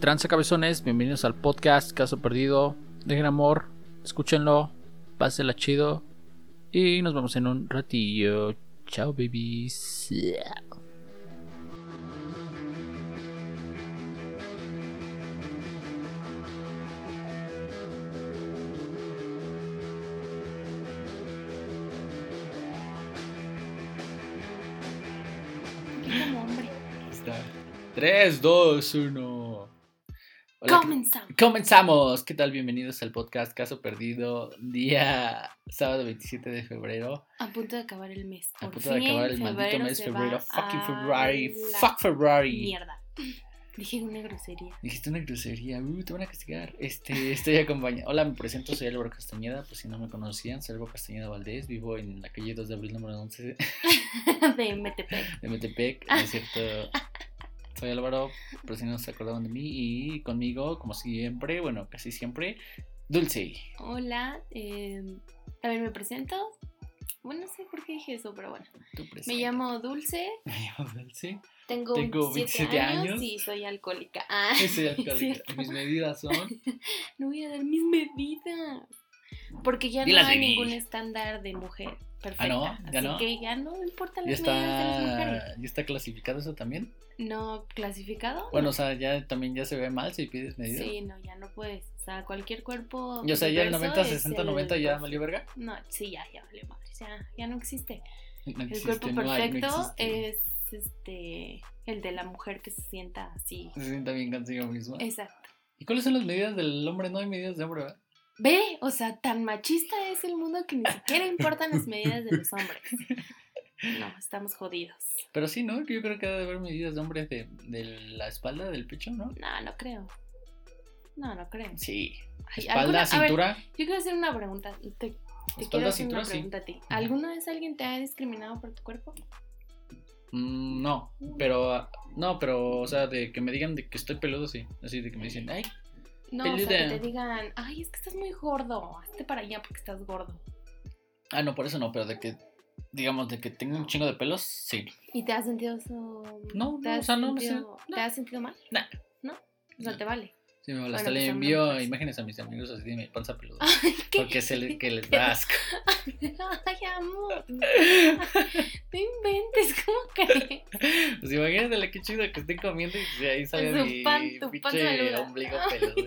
tranza cabezones? Bienvenidos al podcast Caso Perdido. Dejen amor, escúchenlo, pásenla chido. Y nos vemos en un ratillo. Chao, babies. Hombre. Está. 3, 2, 1. Comenzamos. Comenzamos. ¿Qué tal? Bienvenidos al podcast Caso Perdido, día sábado 27 de febrero. A punto de acabar el mes. A Por punto de acabar el maldito mes febrero. Fucking a February. la Fuck February. Mierda. Dije una grosería. Dijiste una grosería, uh, te van a castigar. Este, estoy acompañado. Hola, me presento, soy Álvaro Castañeda. Pues si no me conocían, soy Álvaro Castañeda Valdés. Vivo en la calle 2 de abril, número 11 De MTP. de Metepec. Es cierto. Soy Álvaro, por si no se acordaban de mí. Y conmigo, como siempre, bueno, casi siempre, Dulce. Hola. eh, También me presento. Bueno, no sé por qué dije eso, pero bueno. Me llamo Dulce. Me llamo Dulce. Tengo, Tengo 27, 27 años, años. y soy alcohólica. Ah, Soy alcohólica. Mis medidas son. No voy a dar mis medidas. Porque ya no hay ningún estándar de mujer perfecta. Ah, ¿no? ¿Ya así no? que ya no importan ¿Ya las medidas de las mujeres. está, ¿Ya está clasificado eso también? No clasificado. Bueno, o sea, ya también ya se ve mal si pides medidas. Sí, no, ya no puedes. O sea, cualquier cuerpo. Y o sea, ya el diverso 90, es 60, el 90 ya perfecto. valió verga. No, sí, ya, ya valió madre. Ya, ya no existe. No El cuerpo no hay, no perfecto es este el de la mujer que se sienta así. Se sienta bien consigo mismo. Exacto. ¿Y cuáles son las medidas del hombre? No hay medidas de hombre, ¿verdad? Ve, o sea, tan machista es el mundo que ni siquiera importan las medidas de los hombres. No, estamos jodidos. Pero sí, ¿no? Yo creo que debe haber medidas de hombre de, de la espalda, del pecho, ¿no? No, no creo. No, no creo. Sí. Ay, Espalda, ¿alguna- a ver, cintura. yo quiero hacer una pregunta. Te, te quiero hacer cintura, una sí. pregunta a ti. ¿Alguna vez alguien te ha discriminado por tu cuerpo? Mm, no, pero. ah, No, pero, o sea, de que me digan de que estoy peludo, sí. Así de que me dicen, ay, No, o sea, que Peluda. te digan, ay, es que estás muy gordo, hazte para allá porque estás gordo. ah, no, por eso no, pero de que. Digamos, de que tengo un chingo de pelos, sí. ¿Y te has sentido eso? No, ¿Te no, o sea, no, no sé, sentido- no. ¿Te has sentido mal? Nah. ¿No? O sea, No. te vale. Sí, me Bueno, hasta le pues. imágenes a mis amigos así de mi panza peluda. Ay, ¿qué? Porque se le, que les da asco. Ay, amor. No inventes, ¿cómo crees? Pues imagínate qué chido que estoy comiendo y ahí sale Su mi pan- tu pinche ombligo peludo.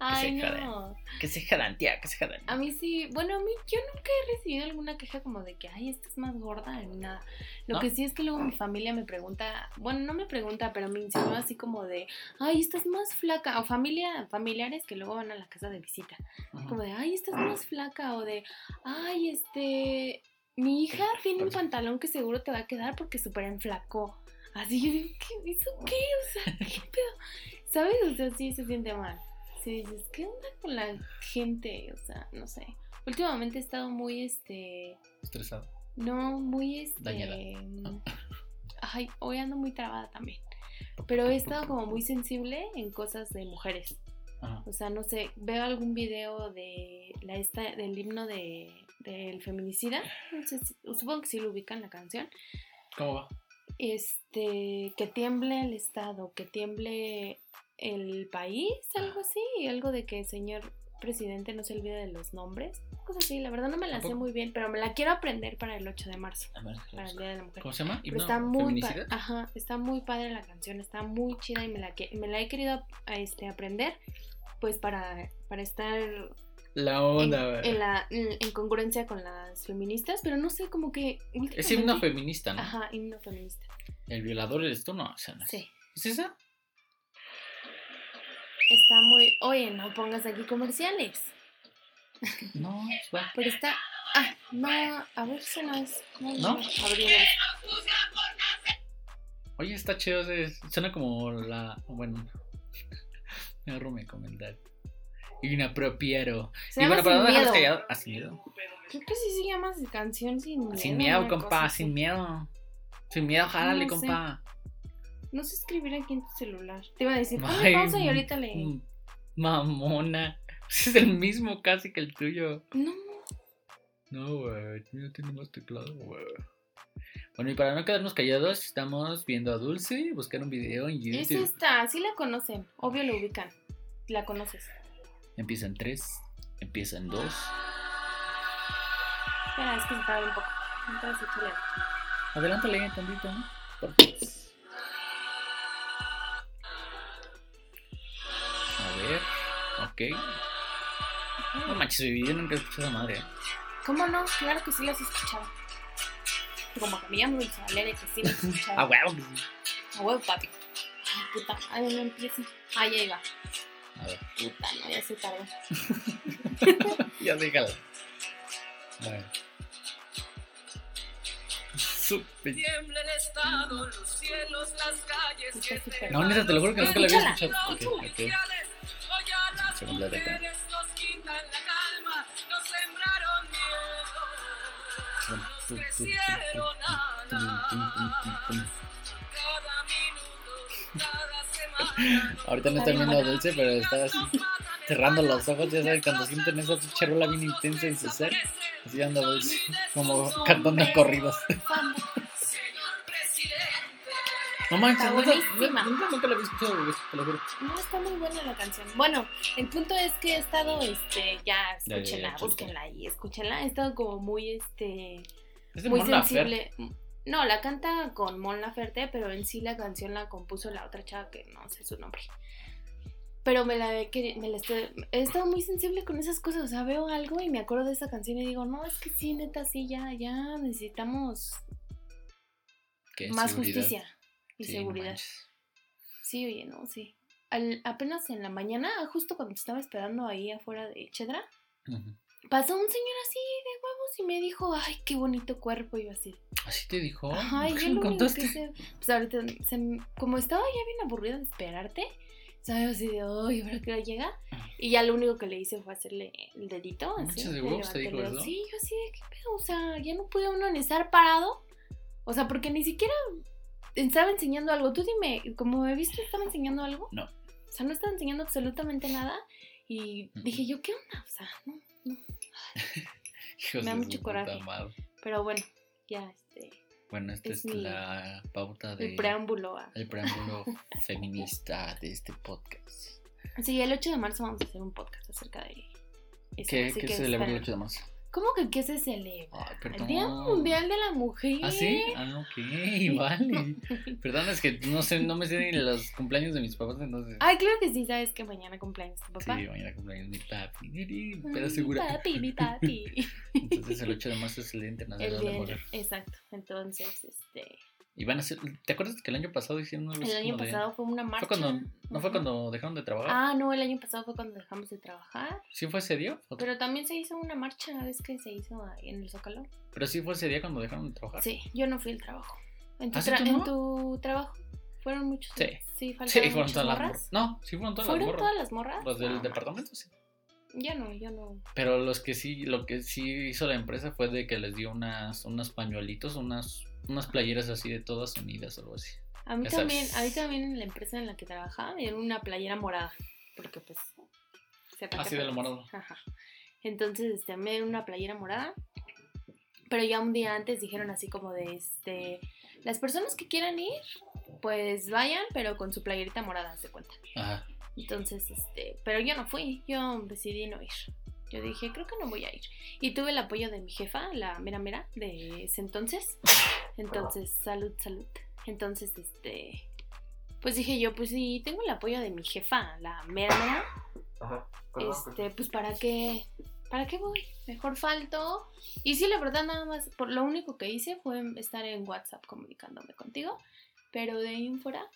Ay, se jodan. no. Que se jalan, tía, que se jalan. A mí sí, bueno, a mí yo nunca he recibido alguna queja como de que, ay, estás más gorda, ni nada. Lo ¿No? que sí es que luego mi familia me pregunta, bueno, no me pregunta, pero me insinúa así como de, ay, estás más flaca, o familia, familiares que luego van a la casa de visita, como de, ay, estás más flaca, o de, ay, este, mi hija tiene un pantalón que seguro te va a quedar porque súper enflacó. Así yo digo, ¿qué? ¿Eso qué? O sea, ¿qué pedo? ¿Sabes? O sea, sí se siente mal. Sí dices, ¿qué onda con la gente? O sea, no sé. Últimamente he estado muy, este, Estresado. no, muy, este... Dañada. mm, Ay, hoy ando muy trabada también. Pero he estado como muy sensible en cosas de mujeres. Ajá. O sea, no sé, veo algún video de la esta, del himno de, del feminicida. No sé si- supongo que sí lo ubican la canción. ¿Cómo va? Este, que tiemble el Estado, que tiemble el país, algo así, algo de que el señor presidente no se olvide de los nombres, cosas así, la verdad no me la sé Tampoco. muy bien, pero me la quiero aprender para el 8 de marzo, A ver, para el Día de la Mujer. ¿Cómo se llama? Pero ¿Himno está muy, ajá, está muy padre la canción, está muy chida y me la, que- me la he querido este, aprender, pues para, para estar La en, onda, en la, en congruencia con las feministas, pero no sé, como que... Es himno feminista, ¿no? Ajá, himno feminista. El violador eres tú, no, o sea, no es. Sí. ¿Es esa? Está muy. Oye, no pongas aquí comerciales. No, pues va. Pero está. Ah, no, a ver si no es. No, ¿No? no. Oye, está chido, suena como la. Bueno, me agarro mi comentario. Inapropiado. Se Y llama bueno, para no dejarlos callados. Sin miedo. Creo que sí se llama canción sin miedo. Sin miedo, compa, así. sin miedo. Sin miedo, jálale, No sé. compa. No sé escribir aquí en tu celular. Te iba a decir, Ay, pausa y ahorita le. Mamona. Es el mismo casi que el tuyo. No, No, güey. Mío tiene más teclado, güey. Bueno, y para no quedarnos callados, estamos viendo a Dulce buscar un video en Es YouTube. esta, sí la conocen. Obvio lo ubican. La conoces. Empieza en 3, empieza en 2. Espera, es que se un poco. Entonces. Adelántale tantito, ¿no? Por ver, ok. No manches, baby, yo nunca he escuchado a madre. ¿eh? ¿Cómo no? Claro que sí las he escuchado. Como que me llamo Dulce Valeria, que sí las he escuchado. Ah, huevo. A huevo, papi. Ay, puta. Ay, no empieza. Ay, ahí va. A ver, Puta, no, ya se tardó. ya déjala. A ver. El estado, los cielos, las calles. Y. No, neta, te lo juro que nunca la había escuchado. Ok, Los Ahorita no a Dulce, pero está así cerrando los ojos. Ya saben, cuando sienten esa pinche rola bien intensa en su ser, así anda Dulce, como cantando corridos. No manches, Está buenísima. nunca, nunca la había escuchado, te lo juro. No, está muy buena la canción. Bueno, el punto es que he estado, este, ya, escúchenla, búsquenla y escúchenla. He estado como muy, este, Es muy Mon sensible. No, la canta con Mon Laferte, pero en sí la canción la compuso la otra chava que no sé su nombre. Pero me la he, me la estoy- he estado muy sensible con esas cosas. O sea, veo algo y me acuerdo de esa canción y digo, no, es que sí, neta, sí, ya, ya necesitamos ¿Qué? más Seguridad. justicia y Sí, seguridad. Sí, oye, no, sí. Al- apenas en la mañana, justo cuando te estaba esperando ahí afuera de Chedra, pasó un señor así de huevos y me dijo, ay, qué bonito cuerpo. Y yo así, ¿Así te dijo? Ajá, y ¿Por yo lo único que sé, pues ahorita, se- como estaba ya bien aburrida de esperarte, ¿sabes? Así de, ay, ¿ahora qué hora llega? Y ya lo único que le hice fue hacerle el dedito, así. ¿de huevos te dijo? Sí, yo así de, ¿qué pedo? O sea, ya no puede uno ni estar parado. O sea, porque ni siquiera estaba enseñando algo. Tú dime, como me viste, estaba enseñando algo. No. O sea, no estaba enseñando absolutamente nada. Y dije yo, ¿qué onda? O sea, no, no. Hijos me da mucho coraje. Pero bueno, ya, este, Bueno, esta Es es, mi- la pauta de... el preámbulo a... el preámbulo feminista de este podcast. Sí, el 8 de marzo vamos a hacer un podcast acerca de eso. ¿Qué, qué que se celebra el esperen. 8 de marzo? ¿Cómo que qué se celebra? Ay, el. Día Mundial de la Mujer. ¿Ah, sí? Ah, ok, vale. Perdón, es que no sé, no me sé ni los cumpleaños de mis papás, entonces... Ay, claro que sí, sabes que mañana cumpleaños tu Sí, papá. mañana cumpleaños mi papi, Mm, pero Mi segura. papi, mi papi. Entonces el 8 de marzo es el Día Internacional el de la Mujer. exacto. Entonces, este, Y van a hacer... ¿Te acuerdas que el año pasado hicieron el año como de- pasado fue una marcha. Fue cuando, ¿No fue cuando dejaron de trabajar? Ah, no, el año pasado fue cuando dejamos de trabajar. ¿Sí fue ese día? ¿O- Pero también se hizo una marcha, ¿ves que se hizo ahí en el Zócalo? Pero sí fue ese día cuando dejaron de trabajar. Sí, yo no fui al trabajo. ¿En tu, ¿Ah, sí, tra- tú no? en tu trabajo fueron muchos? Sí. Sí, Sí, fueron todas las morras. No, sí fueron todas las ¿Fueron morras. todas las morras? Los del No, departamento, sí. Ya no, ya no. Pero los que sí, lo que sí hizo la empresa fue de que les dio unas, unos pañuelitos, unas, unas playeras así de todas unidas o algo así. A mí Ya también, sabes. a mí también en la empresa en la que trabajaba me dieron una playera morada. Porque pues. sepa Así que de lo morado. Ajá. Entonces, este, me dieron una playera morada. Pero ya un día antes dijeron así como de este. Las personas que quieran ir, pues vayan, pero con su playerita morada, se cuenta. Ajá. Entonces, este, pero yo no fui, yo decidí no ir. Yo dije, creo que no voy a ir. Y tuve el apoyo de mi jefa, la mera mera, de ese entonces. Entonces, salud, salud. Entonces, este, pues dije yo, pues sí, tengo el apoyo de mi jefa, la mera mera. Ajá. Este, pues para qué, para qué voy. Mejor falto. Y sí, la verdad, nada más, por lo único que hice fue estar en WhatsApp comunicándome contigo. Pero de ahí en fuera,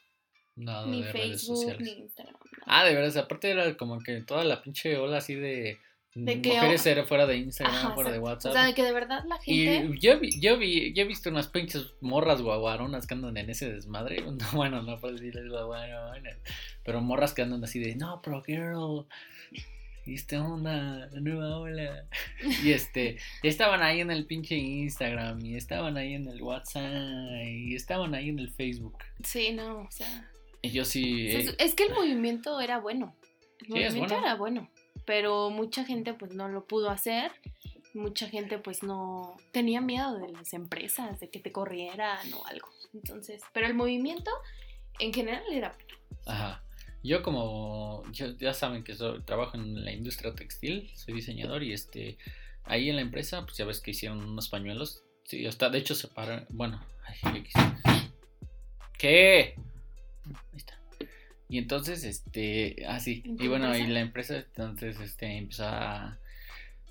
Nada ni de redes Facebook, sociales. ni Instagram. nada. Ah, de verdad, aparte era como que toda la pinche ola así de, De que- mujeres era fuera de Instagram, Ajá, fuera de. WhatsApp. O sea, de que de verdad la gente. Y yo, vi, yo, vi, yo he visto unas pinches morras guaguaronas que andan en ese desmadre. No, bueno, no puedo decirles guaguaronas. Pero morras que andan así de, no, pero girl. Y esta onda, nueva ola. Y este, estaban ahí en el pinche Instagram. Y estaban ahí en el WhatsApp. Y estaban ahí en el Facebook. Sí, no, o sea. Y yo sí. es, eh, es que el movimiento era bueno. El Sí, movimiento bueno. era bueno. Pero mucha gente pues no lo pudo hacer. mucha gente pues no tenía miedo de las empresas, de que te corrieran o algo. Entonces, pero el movimiento en general era. Ajá. Yo como, yo- ya saben que soy- trabajo en la industria textil, soy diseñador y este, ahí en la empresa, pues ya ves que hicieron unos pañuelos. Sí, hasta de hecho separaron, bueno, ay, X. ¿Qué? Ahí está. Y entonces, este, así, ¿En tu y bueno, y la empresa entonces, este, empezó a,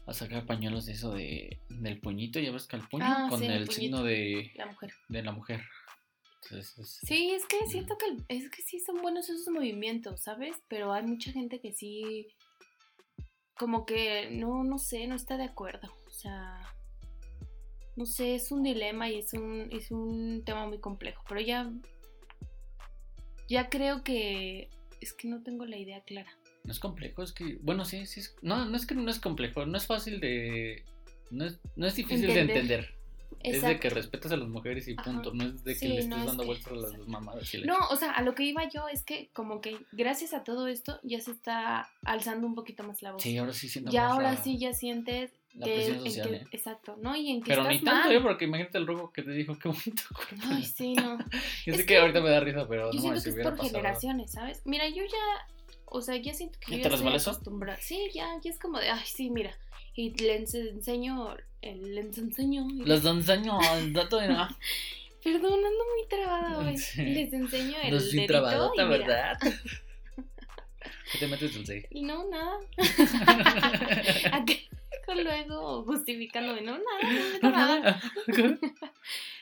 a sacar pañuelos de eso de, del puñito, ya ves que el puño, Ah, con sí, el el signo de, La mujer. de la mujer. Entonces, es- Sí, es que siento que el- es que sí son buenos esos movimientos, ¿sabes? Pero hay mucha gente que sí como que no no sé, no está de acuerdo. O sea, no sé, es un dilema y es un es un tema muy complejo, pero ya ya creo que es que no tengo la idea clara. No es complejo, es que, bueno, sí, sí, es, no, no es que no es complejo, no es fácil de, no es, no es difícil de Entender. entender, es de Exacto. que respetas a las mujeres y Ajá. punto, no es de que Sí, le no, estés es dando que- vueltas a las mamadas y la No, o sea, a lo que iba yo es que como que gracias a todo esto ya se está alzando un poquito más la voz. Sí, ahora sí siento ya más ahora la, sí ya sientes la que, presión en social, que- ¿eh? exacto, ¿no? Y en que Pero estás ni tanto, mal. ¿eh? Porque imagínate el robo que te dijo, qué bonito cuerpo. Ay, sí, no. Yo es sé que, que ahorita me da risa, pero Yo no siento mames, que si es por pasado. generaciones, ¿sabes? Mira, yo ya, o sea, ya siento que ¿Ya yo te ya estoy acostumbrada. Sí, ya, ya es como de, ay, sí, mira. Y les enseño, el- les enseño. y Los enseño el dato de nada. Perdón, ando muy trabada hoy. Sí. Les enseño el No soy trabadota. ¿verdad? ¿Qué te metes dulce? No, nada. Luego justificando de no, nada, no nada.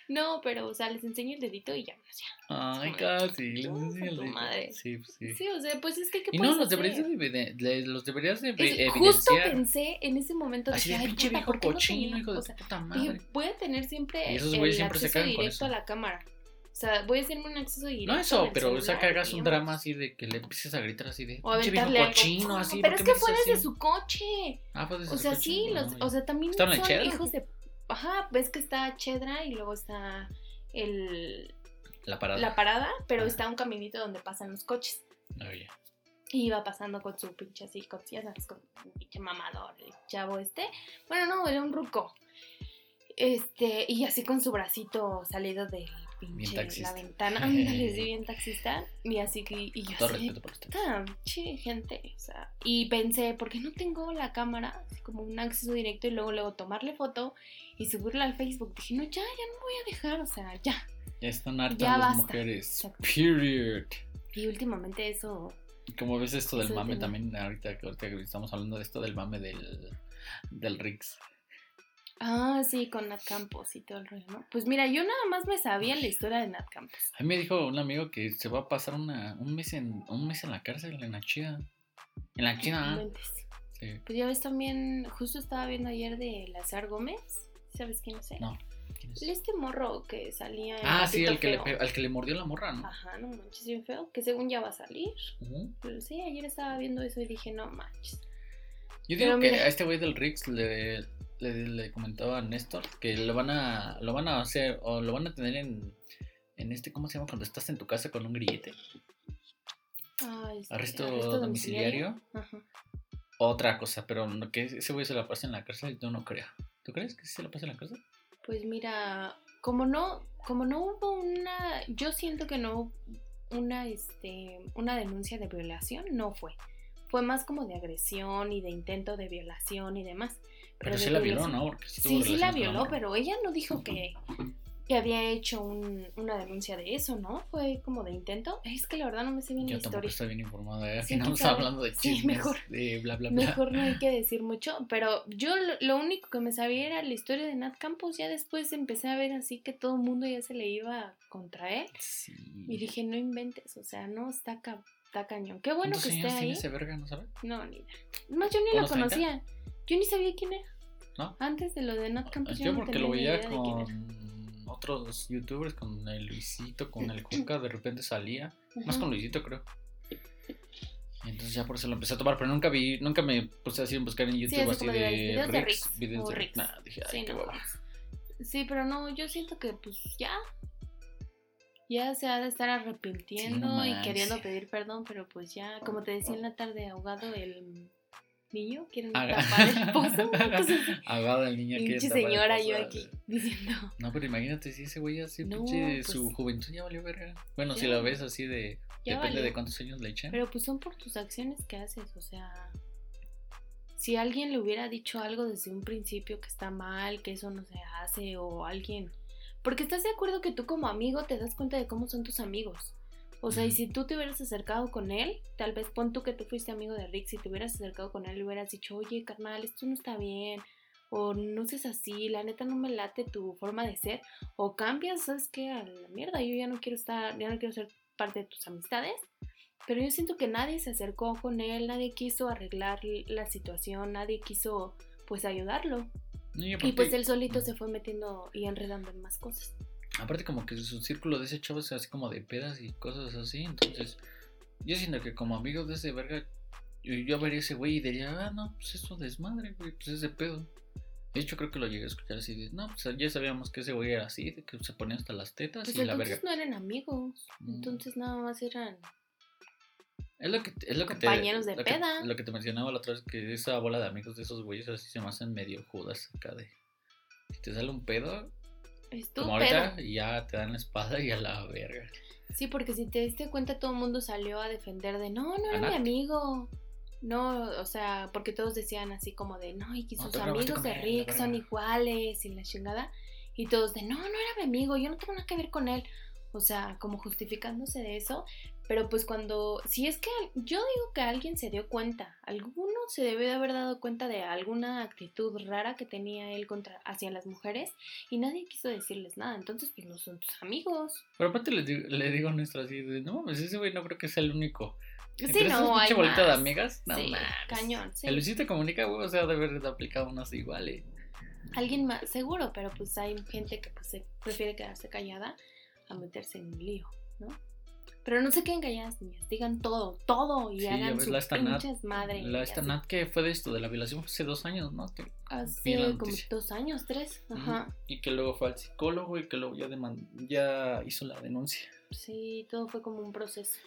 No, pero, o sea, les enseño el dedito y ya, sea. Ay, casi. les "No, enseño el dedito". madre. Sí, pues sí. Sí, o sea, pues es que, ¿qué Y no, los hacer? deberías de, los deberías de Es- justo pensé en ese momento dije, ay, pinche viejo ¿por qué no cochino, hijo de puta madre. voy a tener siempre el acceso directo a la cámara. O sea, voy a hacerme un acceso directo. No eso, pero o sea celular que hagas un drama así de que le empieces a gritar así de O aventarle algo. cochino, No, así. Pero ¿por es que fue desde así? su coche. Ah, pues desde O su sea, coche, sí, no, los, o sea, también ¿Estaban son hijos de... Ajá, ves que está Chedra y luego está el, La parada. la parada, pero Ah. está un caminito donde pasan los coches. Oh, ya. Y iba pasando con su pinche así, con, ya sabes, con un pinche mamador, el chavo este. Bueno, no, era un ruco. Este, y así con su bracito salido del pinche, la ventana. Ándale, sí, bien taxista. Y así que, y yo Todo así, respeto por usted. che, gente, o sea. Y pensé, ¿por qué no tengo la cámara? Así como un acceso directo y luego, luego tomarle foto y subirla al Facebook. Dije, no, ya, ya no voy a dejar, o sea, ya. Ya están hartas Ya las basta. mujeres. Exacto. Period. Y últimamente eso, Como ves esto del mame también, ahorita, que- ahorita que estamos hablando de esto del mame del, del Rix. Ah, sí, con Nat Campos y todo el rollo, ¿no? Pues mira, yo nada más me sabía la historia de Nat Campos. A mí me dijo un amigo que se va a pasar una, un, mes en, un mes en la cárcel, en la chida. En la chida. inventes. Sí. Pues ya ves también, justo estaba viendo ayer de Lazar Gómez. ¿Sabes quién es? él? No. ¿quién es? Este morro que salía en Ah, sí, al que, le, Feo. al que le mordió la morra, ¿no? Ajá, no manches, bien feo. Que según ya va a salir. Ujú. Pero sí, ayer estaba viendo eso y dije, no manches. Yo Pero digo que mira. a este güey del Rix le, le, le comentaba a Néstor que lo van a lo van a hacer o lo van a tener en en este ¿cómo se llama? cuando estás en tu casa con un grillete. Ah, este, Arresto, domiciliario. Otra cosa, pero que ese güey se la pase en la cárcel, yo no creo. ¿Tú crees que se la pase en la cárcel? Pues mira, como no, como no hubo una, yo siento que no una, este, una denuncia de violación, no fue. Fue más como de agresión y de intento de violación y demás. Pero, sí la violó, ¿no? Porque sí, Sí, sí la violó, pero ella no dijo que, que había hecho un- una denuncia de eso, ¿no? Fue como de intento. Es que la verdad no me sé bien Yo la tampoco historia. estoy bien informado. ¿eh? Sí, no estamos hablando de Sí, chismes, mejor. de bla, bla, bla. Mejor no hay que decir mucho, pero yo lo, lo único que me sabía era la historia de Nat Campos. Ya después empecé a ver así que todo el mundo ya se le iba contra él. Sí. Y dije, no inventes, o sea, no, está, ca- está cañón. Qué bueno ¿Cuántos que esté ahí. ese verga, no? No, ni idea. Más, yo ni lo ¿Unos 30? Yo ni sabía quién era. ¿No? Antes de lo de Nat Campos, yo, Yo no porque lo veía con otros youtubers, con el Luisito, con el Cuca, de repente salía. Más con Luisito, creo. Entonces ya por eso lo empecé a tomar, pero nunca vi, nunca me puse así en buscar en YouTube así así, de de, videos de Rix, Rix, videos o de Rix. Nah, dije, ay, Sí, qué no. Sí, pero no, yo siento que pues ya. Ya se ha de estar arrepintiendo Sí, no y queriendo pedir perdón, pero pues ya, como te decía en la tarde ahogado, el, niño, quieren tapar el pozo. Ahogado el niño quiere pinche tapar el señora, pozo, yo aquí diciendo. No, pero imagínate si ese güey así, No, pinche, su pues- juventud ya valió verga. Bueno, si lo ves así de. Depende de cuántos años le echen. Pero pues son por tus acciones que haces, o sea, si alguien le hubiera dicho algo desde un principio que está mal, que eso no se hace, o alguien... Porque estás de acuerdo que tú como amigo te das cuenta de cómo son tus amigos. O sea, y si tú te hubieras acercado con él, tal vez pon tú que tú fuiste amigo de Rick, si te hubieras acercado con él y hubieras dicho, oye, carnal, esto no está bien, o no seas así, la neta no me late tu forma de ser, o cambias, ¿sabes qué? A la mierda, yo ya no quiero estar, ya no quiero ser parte de tus amistades. Pero yo siento que nadie se acercó con él, nadie quiso arreglar la situación, nadie quiso pues ayudarlo. Y Y pues él solito se fue metiendo y enredando en más cosas. Aparte como que su círculo de ese chavo es así como de pedas y cosas así. Entonces, yo siento que como amigo de ese verga, yo, yo vería ese güey y diría, ah, no, pues eso desmadre, güey, pues ese pedo. De hecho, creo que lo llegué a escuchar así de, no, pues ya sabíamos que ese güey era así, de que se ponía hasta las tetas Pues y la verga. entonces no eran amigos, Mm. entonces nada más eran... Es lo que, es lo que te, Compañeros de lo que- peda. lo que te mencionaba la otra vez, que esa bola de amigos de esos güeyes así se me hacen medio judas acá de... Si te sale un pedo, como ahorita, ya te dan la espada y a la verga. Sí, porque si te diste cuenta todo el mundo salió a defender de, no, no era mi amigo. No, o sea, porque todos decían así como de, no, y que sus amigos de Rick son iguales y la chingada. Y todos de, no, no era mi amigo, yo no tengo nada que ver con él. O sea, como justificándose de eso. Pero pues cuando, si es que yo digo que alguien se dio cuenta, alguno se debe de haber dado cuenta de alguna actitud rara que tenía él contra, hacia las mujeres y nadie quiso decirles nada. Entonces, pues no son tus amigos. Pero aparte le digo, le digo a nuestra así de, no mames, ese güey no creo que sea el único. Sí, Entre no, hay bolita de más. amigas, no sí, cañón. sí. El Luisito Comunica, güey, o sea, de haber aplicado unas iguales. Alguien más, seguro, pero pues hay gente que pues, se prefiere quedarse callada a meterse en un lío, ¿no? Pero no se queden calladas, niñas, digan todo, todo y Sí, hagan ves, Nat- pinches madre. La y esta así. Nat que fue de esto, de la violación, fue hace dos años, ¿no? Que- Hace como dos años, tres, ajá. Y que luego fue al psicólogo y que luego ya, ya hizo la denuncia. Sí, todo fue como un proceso.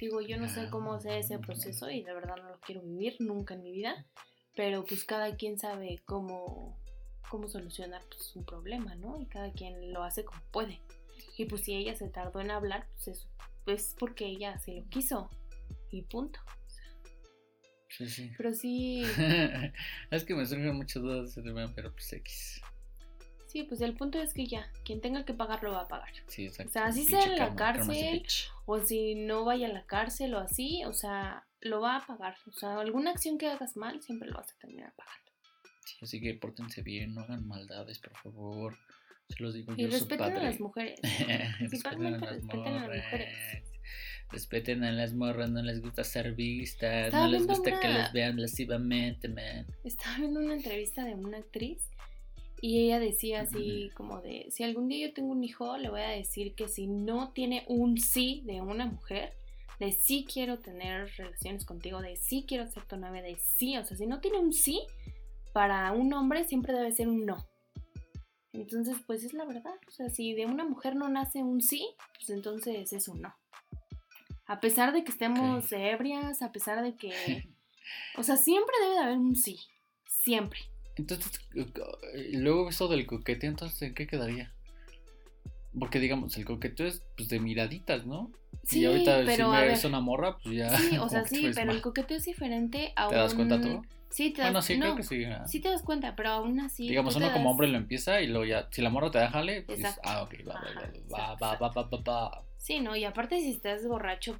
Digo, yo no sé cómo sea ese proceso y de verdad no lo quiero vivir nunca en mi vida, pero pues cada quien sabe cómo, cómo solucionar pues, un problema, ¿no? Y cada quien lo hace como puede. Y pues si ella se tardó en hablar, pues es, pues porque ella se lo quiso y punto. Sí, sí. Pero sí, es que me surgen muchas dudas de ese tema, pero pues X. sí, pues el punto es que ya, quien tenga que pagar lo va a pagar. Sí, exacto. O sea, así sea en la karma, cárcel, o si no vaya a la cárcel o así, o sea, lo va a pagar. O sea, alguna acción que hagas mal siempre lo vas a terminar pagando. Sí, así que pórtense bien, no hagan maldades, por favor. Se los digo Y yo, respeten a las mujeres. respeten a Principalmente las respeten a las mujeres. Respeten a las morras, no les gusta ser vistas, Estaba no les gusta que les vean lascivamente, man. Estaba viendo una entrevista de una actriz y ella decía así como de, si algún día yo tengo un hijo, le voy a decir que si no tiene un sí de una mujer, de sí quiero tener relaciones contigo, de sí quiero ser tu novia, de sí, o sea, si no tiene un sí, para un hombre siempre debe ser un no. Entonces, pues es la verdad. O sea, si de una mujer no nace un sí, pues entonces es un no. A pesar de que estemos ebrias, a pesar de que... O sea, siempre debe de haber un sí. Siempre. Entonces, luego eso del coqueteo, entonces, ¿en qué quedaría? Porque, digamos, el coqueteo es pues, de miraditas, ¿no? Sí, y ahorita pero si me ves una morra, pues ya. Sí, o sea, sí, pero mal. el coqueteo es diferente a ¿Te das cuenta tú? Sí, te das Bueno, sí, no, creo que sí. Sí te das cuenta, pero aún así... Digamos, uno como hombre lo empieza y luego ya, si la morra te da jale, pues dices, ah, ok, va, va, va, va, va, va, va. Sí, no, y aparte si estás borracho...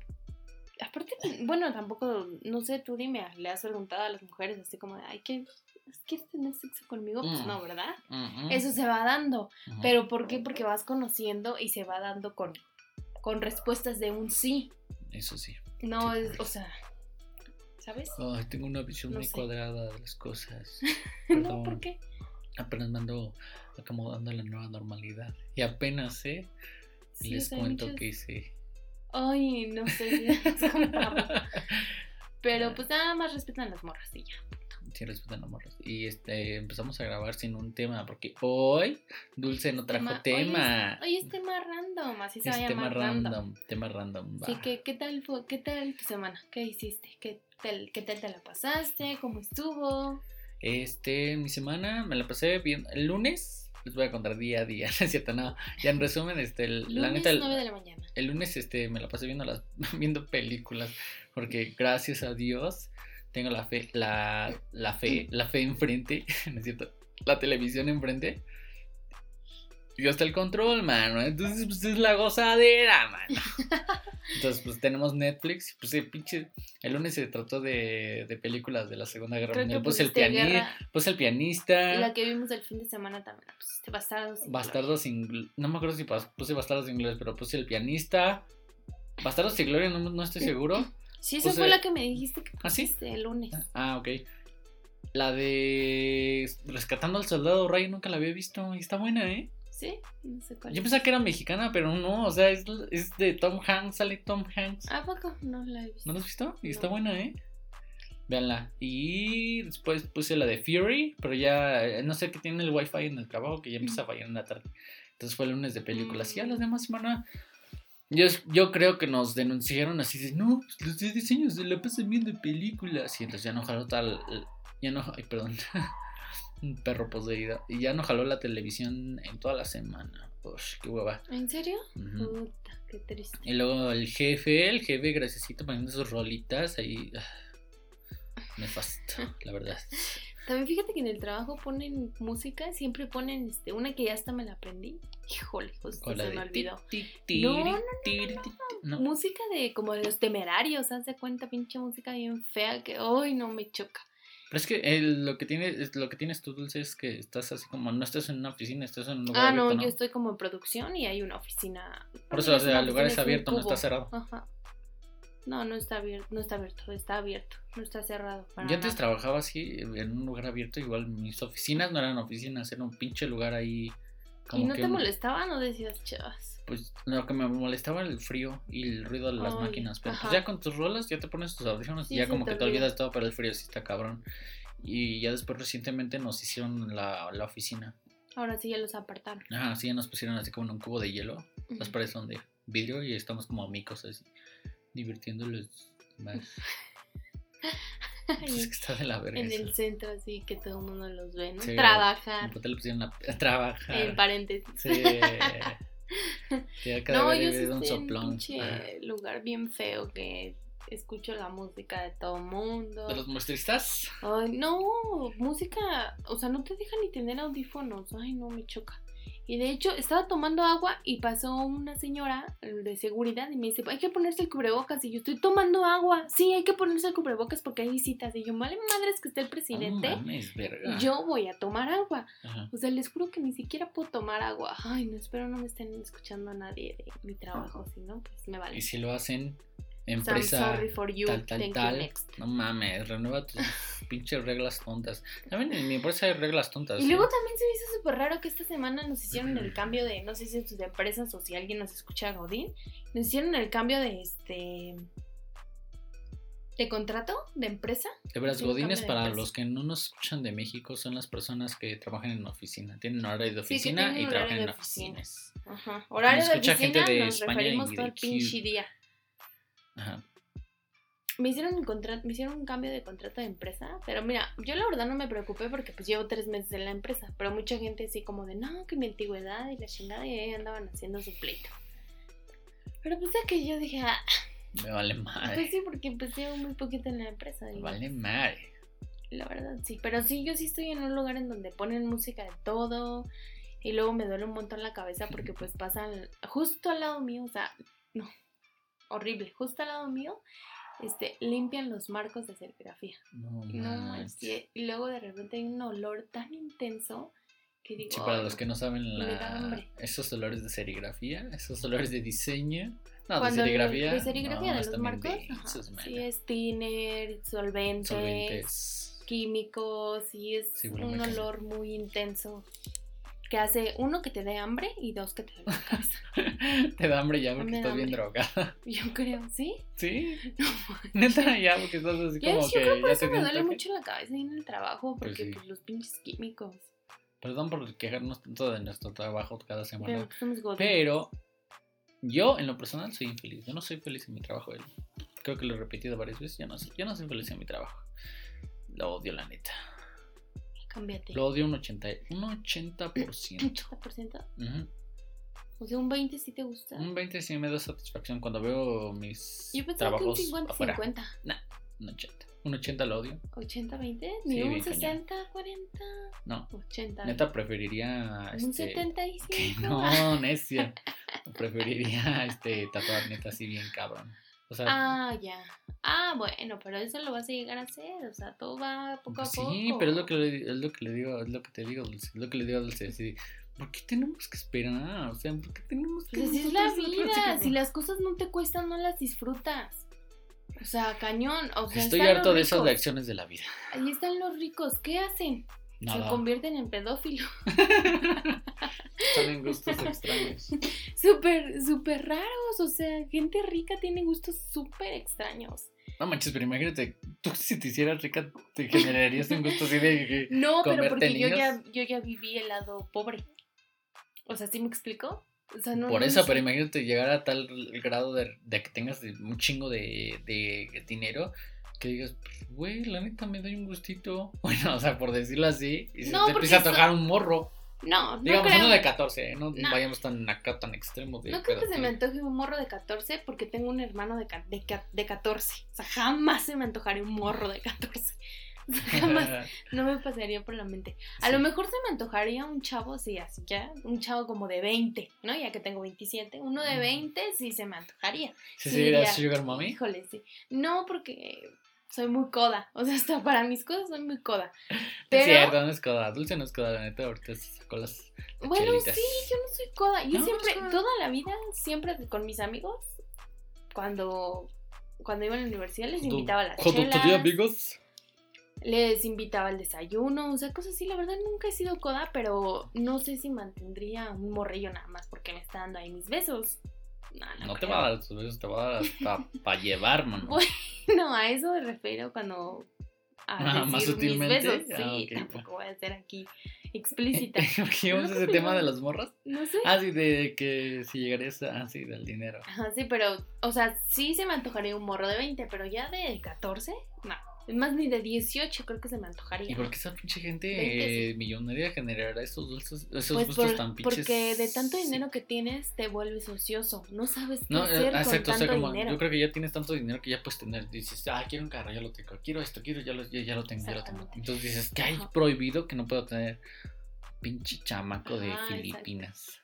Aparte, bueno, tampoco, no sé, tú dime, le has preguntado a las mujeres así como de, ay, ¿qué, ¿quieres tener sexo conmigo? Pues Mm. no, ¿verdad? Mm. Eso se va dando. ¿Pero por qué? Porque vas conociendo y se va dando con, con respuestas de un sí. Eso sí. No Sí, es, o sea, ¿sabes? Ay, tengo una visión No muy sé. cuadrada de las cosas. no. ¿por qué? Apenas me ando acomodando la nueva normalidad. Y apenas, ¿eh? Sí, Les cuento muchas- que hice. Ay, no sé. Pero pues nada más respetan las morras y ya. Sí, respetan a morras. Y este, empezamos a grabar sin un tema, porque hoy Dulce no trajo tema. Hoy es, hoy es tema random, así se Es va a tema llamar random. random. Tema random. Así va. que, ¿qué tal fue? ¿Qué tal tu semana? ¿Qué hiciste? ¿Qué, te- ¿Qué tal te la pasaste? ¿Cómo estuvo? Este, mi semana me la pasé bien. El lunes, les voy a contar día a día, ¿no es cierto? No, ya en resumen, este, el- la Lunes neta, el, 9 de la mañana. el lunes este, me la pasé viendo, las, viendo películas, porque gracias a Dios tengo la fe, la, la fe, la fe enfrente, ¿no es cierto? La televisión enfrente. Y hasta el control, mano. Entonces, pues es la gozadera, mano. Entonces, pues tenemos Netflix. Pues el pinche. El lunes se trató de, de películas de la Segunda Guerra Creo Mundial. Puse el, pusiste piani- guerra. puse el pianista. La que vimos el fin de semana también la pusiste. Bastardos. sin Bastardos Gl- No me acuerdo si puse Bastardos Gloria, pero puse el pianista. Bastardos sin Gloria, no, no estoy seguro. Sí, esa puse- fue la que me dijiste que ¿Ah, sí? pusiste el lunes. Ah, ok. La de Rescatando al Soldado Ryan nunca la había visto. Y está buena, ¿eh? ¿Sí? No sé cuál. Yo pensaba que era mexicana, pero no. O sea, es, es de Tom Hanks. Sale Tom Hanks. ¿A poco? No la he visto. ¿No la has visto? Y está buena, ¿eh? Véanla. Y después puse la de Fury, pero ya eh, no sé qué tiene el wifi en el trabajo, que ya empieza a fallar en la tarde. Entonces fue el lunes de películas. Y Mm. las demás semana. Yo, yo creo que nos denunciaron así de, no, pues, los de diseños se la pasan viendo películas. Y entonces ya no jaló tal. Ya no. Ay, perdón. Un perro poseído. Y ya no jaló la televisión en toda la semana. Ush, qué hueva. ¿En serio? Puta, qué triste. Y luego el jefe, el jefe graciosito poniendo sus rolitas ahí. ah, Nefasto, la verdad. También fíjate que en el trabajo ponen música, siempre ponen este, una que ya hasta me la aprendí. Híjole, justo la se me olvidó. No, no. Música de como de los temerarios, haz de cuenta, pinche música bien fea que hoy no me choca. Pero es que el- lo que tiene, es, lo que tienes tú, Dulce, es que estás así como, no estás en una oficina, estás en un lugar Ah, abierto, no, yo estoy como en producción y hay una oficina. Por eso, no o sea, el lugar es abierto, no está cerrado. Ajá. No, no está abierto, no está abierto, está abierto, no está cerrado. para Yo antes nada. trabajaba así, en un lugar abierto, igual mis oficinas no eran oficinas, era un pinche lugar ahí. Como ¿Y no que te molestaban o decías, chavas? Pues lo que me molestaba era el frío y el ruido de las Ay, máquinas. Pero pues ya con tus rolas ya te pones tus audífonos Sí, y ya como que te olvida. olvidas todo, pero el frío sí está cabrón. Y ya después recientemente nos hicieron la, la oficina. Ahora sí ya los apartaron. Ajá, sí, ya nos pusieron así como en un cubo de hielo. Las Ujú. paredes son de vidrio y estamos como amigos así, divirtiéndolos más. Pues está de la verga. en eso. el centro, así que todo el mundo los ve, ¿no? Sí, Trabajar, En le pusieron a, a trabajar. en paréntesis. Sí. Cada No, yo sí un un soplón. Ajá. lugar bien feo que escucho la música de todo mundo. ¿De los muestristas? Ay, no, música, o sea, no te deja ni tener audífonos. Ay, no, me choca. Y de hecho, estaba tomando agua y pasó una señora de seguridad y me dice, hay que ponerse el cubrebocas. Y yo estoy tomando agua. Sí, hay que ponerse el cubrebocas porque hay visitas. Y yo, vale madres que esté el presidente. No mames, verga. yo voy a tomar agua. Ajá. O sea, les juro que ni siquiera puedo tomar agua. Ay, no, espero no me estén escuchando a nadie de mi trabajo. Si no, pues me vale. Y si lo hacen, So I'm empresa sorry for you. tal, tal, Thank you, tal. next. No mames, renueva tus pinches reglas tontas. También en mi empresa hay reglas tontas. Y ¿eh? luego también se me hizo súper raro que esta semana nos hicieron el cambio de, no sé si es de empresas o si alguien nos escucha a Godín, nos hicieron el cambio de este de contrato de empresa. De veras, Godines, para los que no nos escuchan de México, son las personas que trabajan en oficina. Tienen horario de oficina y trabajan en oficina. oficinas. Ajá. Horario Nos de oficina, gente de nos España referimos y todo el pinche día. Ajá. Me hicieron, un me hicieron un cambio de contrato de empresa, pero mira, yo la verdad no me preocupé porque pues llevo tres meses en la empresa, pero mucha gente así como de, no, que mi antigüedad y la chingada y ahí andaban haciendo su pleito. Pero pues ya que yo dije, ah, Me vale pues madre. sí, porque pues llevo muy poquito en la empresa. Me vale madre. La verdad, sí, pero sí, yo sí estoy en un lugar en donde ponen música de todo y luego me duele un montón la cabeza porque pues pasan justo al lado mío, o sea, no, horrible, justo al lado mío, este, limpian los marcos de serigrafía. No, No manches. Y luego de repente hay un olor tan intenso que digo. Sí, para "Ay, los que no saben la- hambre". esos dolores de serigrafía, esos dolores de diseño. No, Cuando de el- serigrafía. de serigrafía no, de los marcos, densos, sí es thinner, solventes, Solventes. químicos, y es Sí, huele un olor muy intenso que hace uno que te dé hambre y dos que te dé la cabeza. Te da hambre ya porque estás bien drogada. Yo creo, ¿sí? Sí. Neta, ya porque estás así Yo, como yo que creo por ya eso te me duele toque. mucho la cabeza ahí en el trabajo, Pues porque sí. pues, los pinches químicos. Perdón por quejarnos tanto de nuestro trabajo cada semana. Pero pues. Pero yo, en lo personal, soy infeliz. Yo no soy feliz en mi trabajo. Creo que lo he repetido varias veces, yo no sé, yo no soy feliz en mi trabajo. Lo odio, la neta. Cámbiate. Lo odio un 80, un 80%. 80%. Ujú. O sea, un 20 sí te gusta. Un 20 sí me da satisfacción cuando veo mis Yo pensaba que un trabajos afuera. 50-50. Un 80. Un 80 lo odio. 80-20, Sí, ni un bien cañón. 60-40, No. 80. Neta preferiría un este, 75. que no, necia. Preferiría este tatuar neta así bien cabrón. O sea, Ah, ya. Ah, bueno, pero eso lo vas a llegar a hacer. O sea, todo va poco a pues poco. sí, pero es lo que le, es lo que le digo, es lo que te digo, Dulce, es lo que le digo a Dulce, así, ¿por qué tenemos que esperar? O sea, ¿por qué tenemos que Pues es la vida. Si las cosas no te cuestan, no las disfrutas. O sea, cañón. O sea, Estoy harto de esas lecciones de la vida. Ahí están los ricos. ¿Qué hacen? Se Nada. convierten en pedófilos. Están en gustos extraños. Súper, súper raros. O sea, gente rica tiene gustos súper extraños. No manches, pero imagínate, tú si te hicieras rica, te generarías un gusto así de. No, pero ¿Comerte porque yo ya, yo ya viví el lado pobre. O sea, ¿sí me explico? O sea, no, Por no eso, sé. pero imagínate llegar a tal grado de, de que tengas un chingo de, de dinero que digas, pues, güey, la neta me doy un gustito. Bueno, o sea, por decirlo así, y se No, te empieza a eso- tocar un morro. No, no Digamos, creo. uno de 14, ¿eh? no, No. vayamos tan acá, tan extremos. De No creo que se me antoje un morro de 14 porque tengo un hermano de, de, de 14. O sea, jamás se me antojaría un morro de 14. O sea, jamás. No me pasaría por la mente. A Sí. lo mejor se me antojaría un chavo, sí, así ya, un chavo como de 20, ¿no? Ya que tengo 27. Uno de Mm. 20 sí se me antojaría. ¿Sí Sí, sería Sugar Mommy? Híjole, sí. No, porque soy muy coda. O sea, hasta para mis cosas soy muy coda. Es Pero, cierto, no es coda. Dulce no es coda, la neta. Ahorita sacó las. bueno, chelitas. sí, yo no soy coda. Yo No, siempre, es toda la vida, siempre con mis amigos, cuando, cuando iba a la universidad les invitaba a las cuando tenía amigos. les invitaba al desayuno, o sea, cosas así. La verdad nunca he sido coda, pero no sé si mantendría un morrillo nada más porque me está dando ahí mis besos. No, no, No te va a dar tus besos, te va a dar hasta para llevar, mano. No, a eso me refiero cuando a Ah, más mis sutilmente. besos. Ah, Sí, ok. tampoco voy a ser aquí explícita. ¿Por qué llevamos No, ese tema de las morras? No sé. Ah, sí, de que si llegarías a. Ah, sí, del dinero. Ajá, sí, pero, o sea, sí se me antojaría un morro de 20, pero ya de 14, no. Es más, ni de 18 creo que se me antojaría. ¿Y por qué esa pinche gente 20 eh, millonaria generará esos dulces, esos Pues gustos por- tan pinches? porque de tanto dinero que tienes te vuelves ocioso. No sabes qué No, eh, hacer con exacto, o sea, tanto como dinero. yo creo que ya tienes tanto dinero que ya puedes tener, dices, ah, quiero un carro, ya lo tengo, quiero esto, quiero, ya lo, ya, ya lo tengo, ya lo tengo. Entonces dices, que hay prohibido que no puedo tener pinche chamaco de exacto. Filipinas.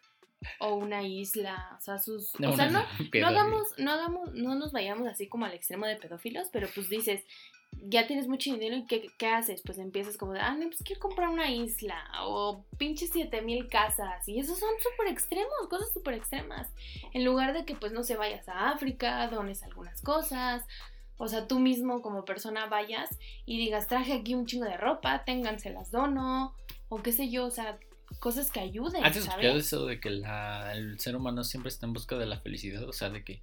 O una isla, o sea, sus... No, o sea, una no, hagamos, no hagamos, no nos vayamos así como al extremo de pedófilos, pero pues dices, ya tienes mucho dinero y ¿qué, qué haces? Pues empiezas como de, ah, no, pues quiero comprar una isla o pinches 7000 casas y esos son súper extremos, cosas súper extremas. En lugar de que pues no se vayas a África, dones algunas cosas, o sea, tú mismo como persona vayas y digas, traje aquí un chingo de ropa, ténganse las dono o qué sé yo, o sea, cosas que ayuden, ¿Has escuchado eso de que la- el ser humano siempre está en busca de la felicidad? O sea, de que,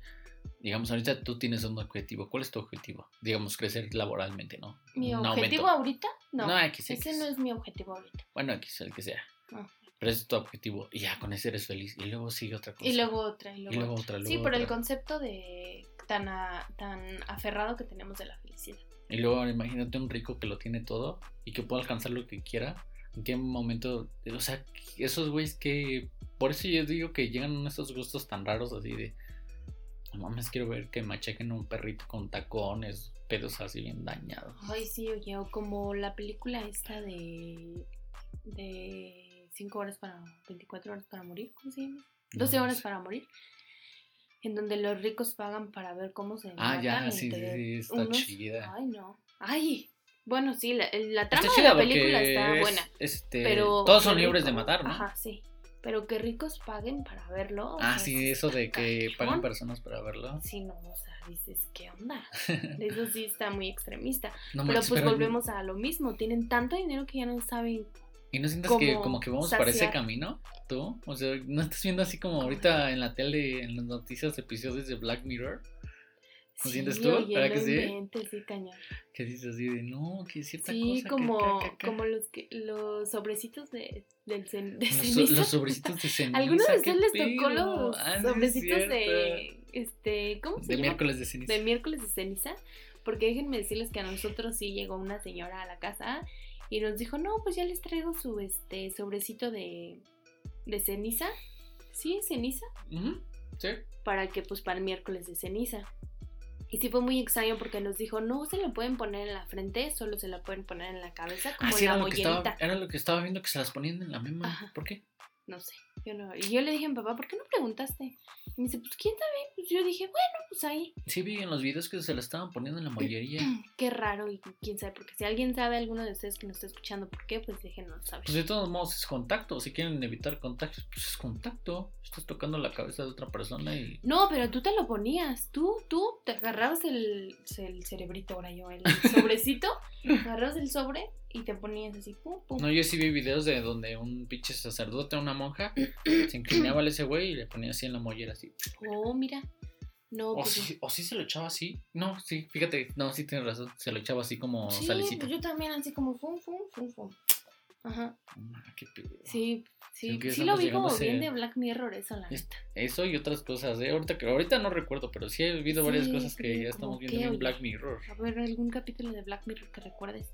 digamos, ahorita tú tienes un objetivo. ¿Cuál es tu objetivo? Digamos, crecer laboralmente, ¿no? ¿Mi Un objetivo aumento. ahorita? No, No, X, ese X. no es mi objetivo ahorita. Bueno, X, el que sea. Ah. Pero ese es tu objetivo. Y ya con ese eres feliz. Y luego sigue otra cosa. Y luego otra, y luego, Y luego otra. otra, luego sí, pero el otra. concepto de tan, a- tan aferrado que tenemos de la felicidad. Y luego imagínate un rico que lo tiene todo y que puede alcanzar lo que quiera. ¿En qué momento? O sea, esos güeyes que... Por eso yo digo que llegan a esos gustos tan raros así de... No mames, quiero ver que machaquen a un perrito con tacones, pedos así bien dañados. Ay, sí, oye, o como la película esta de. de 5 horas para. 24 horas para morir, ¿cómo se llama? 12 No horas para morir. En donde los ricos pagan para ver cómo se. Ah, ya, matan sí, sí, entre sí, está unos- chida. Ay, no. Ay. Bueno, sí, la, la trama de la película está es- buena. Este, Pero todos son libres de matar, ¿no? Ajá, sí. Pero que ricos paguen para verlo. Ah, sí, eso de que cañón. personas para verlo. Sí, no, o sea, dices, ¿qué onda? Eso sí está muy extremista. No pero pues volvemos a lo mismo. Tienen tanto dinero que ya no saben. ¿Y no sientes que como que vamos para ese saciar. camino? ¿Tú? O sea, ¿no estás viendo así como ahorita en la tele, en las noticias, episodios de Black Mirror? ¿No sientes tú? ¿Verdad que sí? inventes, sí, cañón. Que dices así de, no, que cierta Sí, cosa. que como, acá, acá, acá". como los, que, los sobrecitos de, del cen- de Los, ceniza. los sobrecitos de ceniza. ¿Alguno de ¿qué ustedes les tocó los Ah, sí es sobrecitos de este, ¿cómo se De llama? miércoles de ceniza. de miércoles de ceniza, porque déjenme decirles que a nosotros sí llegó una señora a la casa y nos dijo, no, pues ya les traigo su este sobrecito de, de ceniza, sí, ceniza, Sí. para que pues para el miércoles de ceniza. Y sí fue muy extraño porque nos dijo, no se lo pueden poner en la frente, solo se la pueden poner en la cabeza, como Ah, sí, la era lo, que estaba, era lo que estaba viendo que se las ponían en la misma. Ajá. ¿Por qué? No sé, yo no. Y yo le dije a mi papá, ¿por qué no preguntaste? Y me dice, pues quién sabe. Pues yo dije, bueno, pues ahí. Sí, vi en los videos que se las estaban poniendo en la mollería. Qué raro y quién sabe, porque si alguien sabe, alguno de ustedes que nos está escuchando, ¿por qué? Pues déjenos saber. Pues de todos modos es contacto. Si quieren evitar contactos, pues es contacto. Estás tocando la cabeza de otra persona y. No, pero tú te lo ponías. Tú, tú te agarrabas el, el cerebrito, ahora yo, el sobrecito, agarrabas el sobre y te ponías así, pum, pum. No, yo sí vi videos de donde un pinche sacerdote, una monja, se inclinaba a ese güey y le ponía así en la mollera, así. Oh, mira. No, O pues. sí, o sí se lo echaba así. No, sí, fíjate, no, sí tienes razón. Se lo echaba así como sí, salicita. pues yo también así como fum, fum, fum, fum. Ajá. Ah, qué pedo. Sí, sí, Sí, lo vi como bien de Black Mirror eso, la neta. Eso y otras cosas, ¿eh? Ahorita, que, ahorita no recuerdo, pero sí he visto varias cosas que ya estamos viendo en. Black Mirror. A ver, algún capítulo de Black Mirror que recuerdes.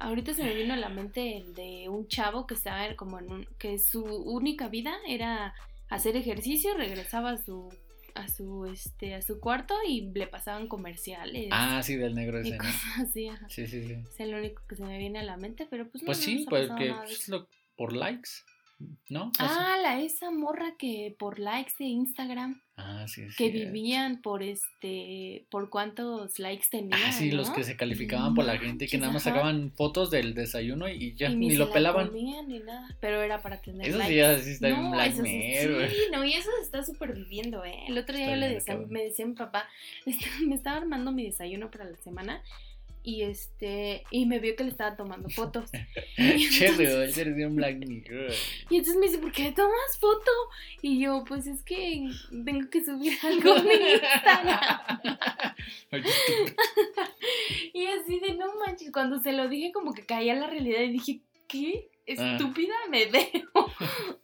Ahorita se me vino a la mente el de un chavo que estaba como en un. que su única vida era hacer ejercicio, regresaba a su. a su este. a su cuarto y le pasaban comerciales. Ah, sí, del negro ese. así, ajá. Sí, sí, sí. Es el único que se me viene a la mente, pero pues no. Pues sí, ha pues pues, lo- por likes, ¿no? Así. Ah, la esa morra que por likes de Instagram, Ah, sí, sí. que vivían por este, por cuántos likes tenían. Ah, sí, los que se calificaban por la gente que nada más ajá. sacaban fotos del desayuno y ya Y ni, se lo la pelaban. ni nada, pero era para tener Eso sí likes. ya sí está bien no, Black eso sí, no, y eso se está súper viviendo, ¿eh? El otro día Está yo le decía, me decía mi papá, me estaba armando mi desayuno para la semana y este, y me vio que le estaba tomando fotos. Entonces- eres un Black Mirror. Y entonces me dice, ¿por qué tomas foto? Y yo, pues es que tengo que subir algo a mi Instagram. Y así de, no manches, cuando se lo dije como que caía la realidad y dije, ¿qué? Ah. Estúpida me veo.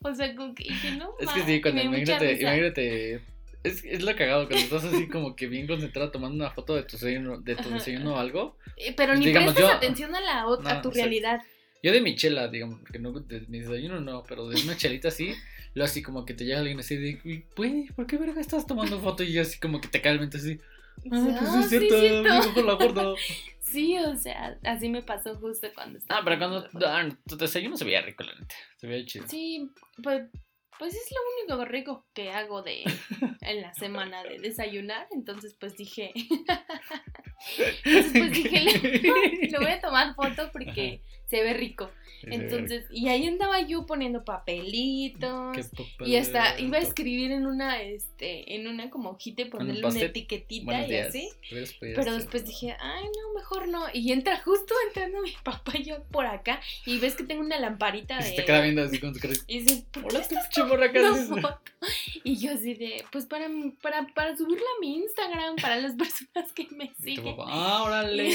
O sea, como que dije, no Es que sí, cuando imagínate, imagínate, es, es lo cagado, cuando estás así como que bien concentrado tomando una foto de tu desayuno, de tu desayuno o algo. Eh, Pero ni digamos, prestas yo- atención a, la, No, a tu realidad. Yo de mi chela, digamos, porque no, de mi desayuno no, pero de una chelita así, luego así como que te llega alguien así de, "Uy, güey, ¿por qué verga estás tomando foto? Y yo así como que te cae el mente así, ah, pues Ah, es sí, cierto, cierto. vivo por la gorda. Sí, o sea, así me pasó justo cuando estaba. Ah, pero cuando ah, tu desayuno se veía rico, la neta, se veía chido. Sí, pues, pues es lo único rico que hago de en la semana de desayunar. Entonces, pues dije. entonces, pues dije, le, le voy a tomar foto porque se ve rico. Se Entonces, y ahí andaba yo poniendo papelitos. Y hasta iba a escribir en una, este, en una como hojita y ponerle una etiquetita y días. así. Pero hacer. después dije, ay, no, mejor no. Y entra justo entrando mi papá y yo por acá. Y ves que tengo una lamparita Y se de. te queda viendo así con tu cara. Y dice, ¿por qué Hola, estás foto? Y yo así de, pues para, para, para subirla a mi Instagram, para las personas que me siguen. ah, órale.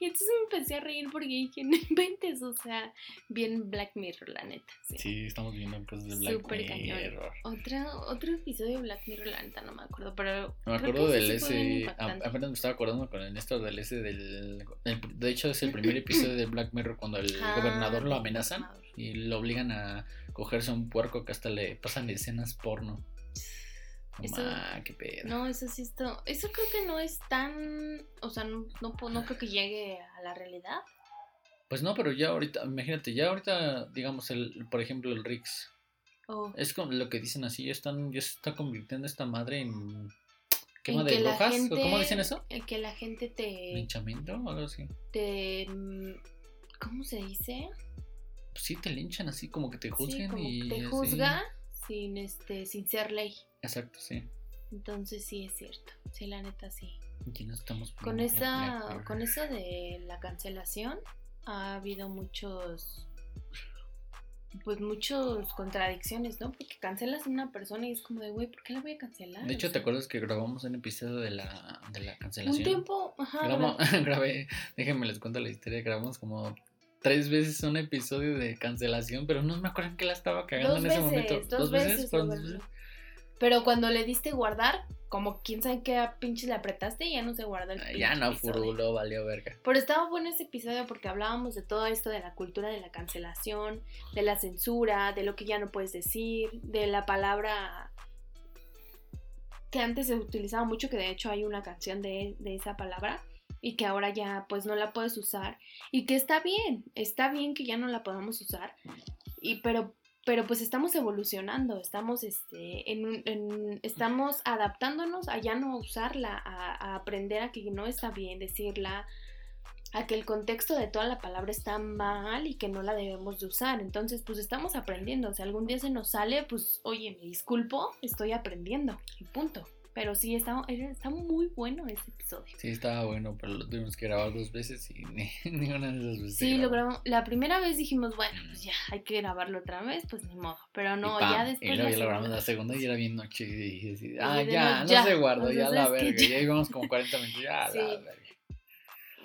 Y entonces me empecé a reír porque dije, no inventes, o sea, bien Black Mirror, la neta. Sí. Sí, estamos viendo cosas de Black Súper cañón. Mirror. Otra, otro episodio de Black Mirror, la neta, no me acuerdo, pero. Me acuerdo del sí ese. a- Apenas me estaba acordando con el Néstor del ese del. el- de hecho, es el primer episodio de Black Mirror cuando el Ah, gobernador lo amenazan y lo obligan a cogerse a un puerco que hasta le pasan escenas porno. Eso- qué pedo. No, eso sí está. Eso creo que no es tan. O sea, no, no, creo que llegue a la realidad. Pues no, pero ya ahorita, imagínate, ya ahorita, digamos, el, por ejemplo, el Rix. O Es como lo que dicen así, ya están, ya se está convirtiendo esta madre en quema en de que brujas. ¿o gente- ¿Cómo dicen eso? en que la gente te. ¿Linchamiento o algo así? te mm, ¿Cómo se dice? Pues sí, te linchan así, como que te Sí, juzguen como y. te así. Sin, este, sin ser ley. Exacto, sí. Entonces sí es cierto. Sí, la neta sí. Y no estamos Con esa, con eso de la cancelación ha habido muchos pues muchos contradicciones, ¿no? Porque cancelas a una persona y es como de, güey, ¿por qué la voy a cancelar? De O hecho, ¿te acuerdas que grabamos un episodio de la, de la Un cancelación? tiempo, ajá, grabé, déjenme les cuento la historia, grabamos como tres veces un episodio de cancelación, pero no me acuerdo en qué la estaba cagando Dos en ese momento. dos veces, ¿Fueron lo dos verdad. veces? Pero cuando le diste guardar, como quién sabe qué pinches le apretaste y ya no se guardó el Ya no, furulo, valió verga. Pero estaba bueno ese episodio porque hablábamos de todo esto de la cultura de la cancelación, de la censura, de lo que ya no puedes decir, de la palabra que antes se utilizaba mucho, que de hecho hay una canción de, de esa palabra y que ahora ya pues no la puedes usar y que está bien, está bien que ya no la podamos usar, y pero pero pues estamos evolucionando, estamos este en, estamos adaptándonos a ya no usarla, a, aprender a que no está bien decirla, a que el contexto de toda la palabra está mal y que no la debemos de usar. Entonces, pues estamos aprendiendo. Si algún día se nos sale, pues, oye, me disculpo, estoy aprendiendo. Y punto. Pero sí, está, está muy bueno ese episodio. Sí, estaba bueno, pero lo tuvimos que grabar dos veces y ni, ni una de esas veces. Sí, lo grabamos. La primera vez dijimos, bueno, pues ya, hay que grabarlo otra vez, pues ni modo. Pero no, y pam, ya después. Y luego la ya lo grabamos la segunda y era bien noche. Y dije ah, ya, no, se guardó, sea, ya la verga. Ya. Íbamos como 40 minutos, ya Sí. la verga.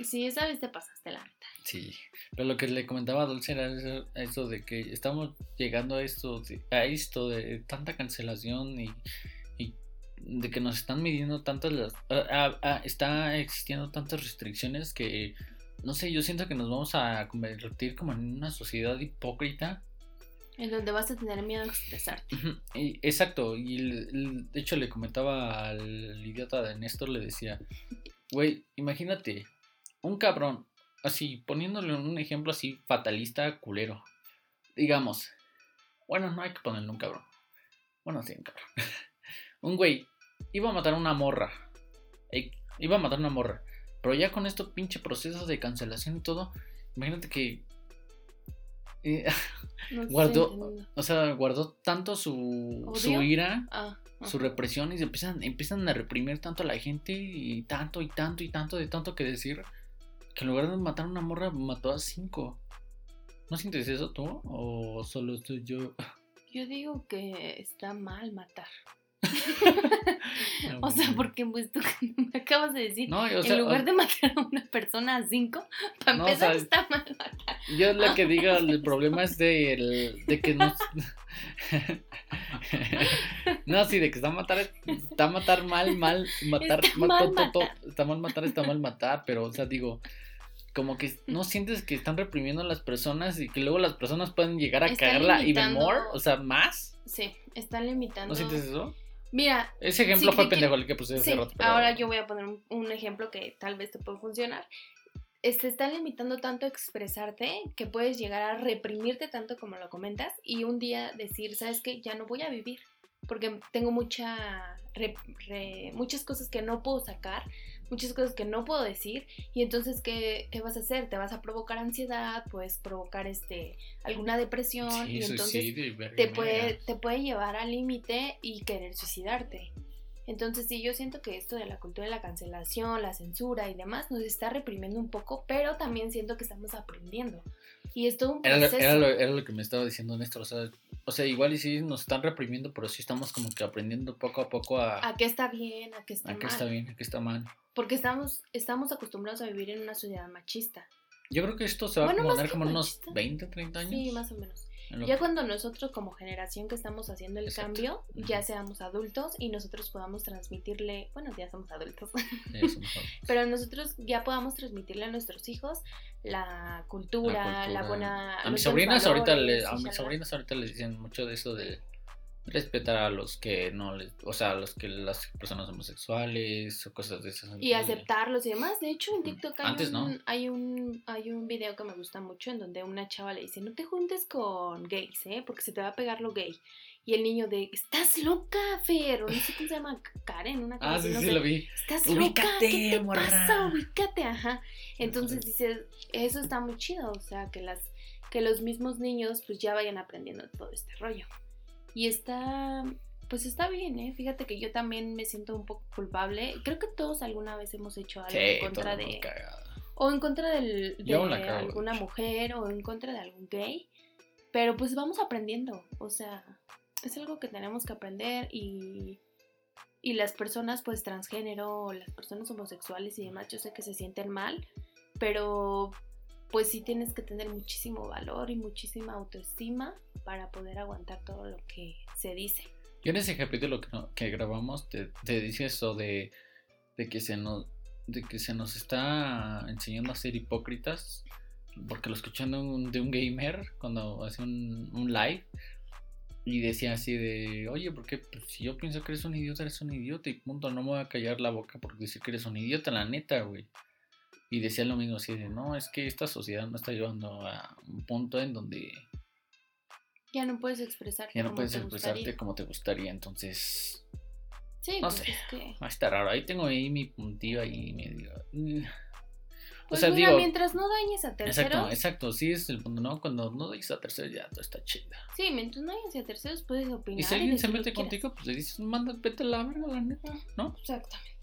Sí, esa vez te pasaste la neta. Sí, pero lo que le comentaba a Dulce era eso, eso de que estamos llegando a esto, a esto de tanta cancelación y de que nos están midiendo tantas las, ah, ah, ah, está existiendo tantas restricciones que no sé, yo siento que nos vamos a convertir como en una sociedad hipócrita. En donde vas a tener miedo a expresarte. Exacto, y de hecho le comentaba al idiota de Néstor, le decía, güey, imagínate, un cabrón, así, poniéndole un ejemplo así fatalista, culero, digamos, bueno, no hay que ponerle un cabrón, bueno, sí, un cabrón, un güey, iba a matar a una morra, eh, iba a matar a una morra, pero ya con estos pinche procesos de cancelación y todo, imagínate que... eh, No guardó, o sea, guardó tanto su, su ira, Ah, su represión y se empiezan, empiezan a reprimir tanto a la gente y tanto y tanto y tanto de tanto que decir que en lugar de matar a una morra mató a cinco. ¿No sientes eso tú? ¿O solo estoy yo? Yo digo que está mal matar. No, O sea, porque pues tú me acabas de decir, No, o sea, en lugar o- de matar a una persona a cinco, para No, o empezar sea, está mal matar. yo lo que digo, el problema es de, el- de que nos... no, sí, de que está matar, está matar mal, mal, matar, Está ma- mal to- to- to- matar. está mal matar, está mal matar, pero, o sea, digo, como que no sientes que están reprimiendo a las personas y que luego las personas pueden llegar a cagarla limitando- more, o sea, más. Sí, están limitando. ¿No sientes eso? Mira, Ese ejemplo Sí, fue pendejo el que puse hace sí, rato. pero- ahora yo voy a poner un, un ejemplo que tal vez te puede funcionar. Se están limitando tanto a expresarte que puedes llegar a reprimirte tanto como lo comentas y un día decir, ¿sabes qué? Ya no voy a vivir porque tengo mucha re- re- muchas cosas que no puedo sacar, muchas cosas que no puedo decir y entonces ¿qué, qué vas a hacer? Te vas a provocar ansiedad, puedes provocar este alguna depresión Sí, y entonces suicidio te puede, te puede llevar al límite y querer suicidarte. Entonces sí, yo siento que esto de la cultura de la cancelación, la censura y demás nos está reprimiendo un poco, pero también siento que estamos aprendiendo. Y es todo un Era lo, proceso. era, lo, era lo que me estaba diciendo Néstor, o sea, o sea, igual y sí nos están reprimiendo, pero sí estamos como que aprendiendo poco a poco a, A qué está bien, a qué está a qué mal. está bien, a qué está mal. Porque estamos, estamos acostumbrados a vivir en una sociedad machista. Yo creo que esto se va Bueno, a acomodar como en unos machista. 20, 30 años. Sí, más o menos. Ya cuando nosotros como generación que estamos haciendo el Exacto. cambio, ya seamos adultos y nosotros podamos transmitirle, bueno, ya somos adultos, Sí, pero nosotros ya podamos transmitirle a nuestros hijos la cultura, la, cultura. buena... A mis sobrinas ahorita valores, le, y a mis sobrinas ahorita les dicen mucho de eso de respetar a los que no les, o sea, a los que las personas homosexuales o cosas de esas. y aceptarlos y demás. De hecho, en TikTok hay, Antes un, no. hay, un, hay un video que me gusta mucho en donde una chava le dice, no te juntes con gays, ¿eh? Porque se te va a pegar lo gay. Y el niño de, estás loca, Fer, o no sé cómo se llama, Karen, una cosa Ah, sí, no sí, sé. lo vi. Estás Ubícate, loca, ¿qué te morra. pasa? Ubícate, ajá. Entonces dices, eso está muy chido, o sea, que las que los mismos niños pues ya vayan aprendiendo todo este rollo. Y está pues está bien, ¿eh? Fíjate que yo también me siento un poco culpable. Creo que todos alguna vez hemos hecho algo Sí, en contra de o en contra del, de alguna mujer o en contra de algún gay. Pero pues vamos aprendiendo, o sea, es algo que tenemos que aprender y y las personas pues transgénero las personas homosexuales y demás, yo sé que se sienten mal, pero pues sí tienes que tener muchísimo valor y muchísima autoestima para poder aguantar todo lo que se dice. Yo en ese capítulo que, no- que grabamos te, dice eso de, que se nos de que se nos está enseñando a ser hipócritas porque lo escuché de un, gamer cuando hace un, un live y decía así de oye porque si yo pienso que eres un idiota eres un idiota y punto no me voy a callar la boca por decir que eres un idiota la neta güey y decía lo mismo así de no es que esta sociedad no está llevando a un punto en donde Ya no puedes expresarte. ya no como puedes te expresarte gustaría. como te gustaría entonces Sí, no pues sé. es que. Va a estar raro. Ahí tengo ahí mi puntillo ahí medio. mm. O Pues sea, mira, digo. mientras no dañes a terceros. Exacto, exacto. Sí, es el punto, ¿no? Cuando no dices a tercero ya todo está chido. Sí, mientras no dañes a terceros puedes opinar. Y si alguien se mete contigo, pues le dices, manda, vete a la verga, la neta, ¿no? Exactamente.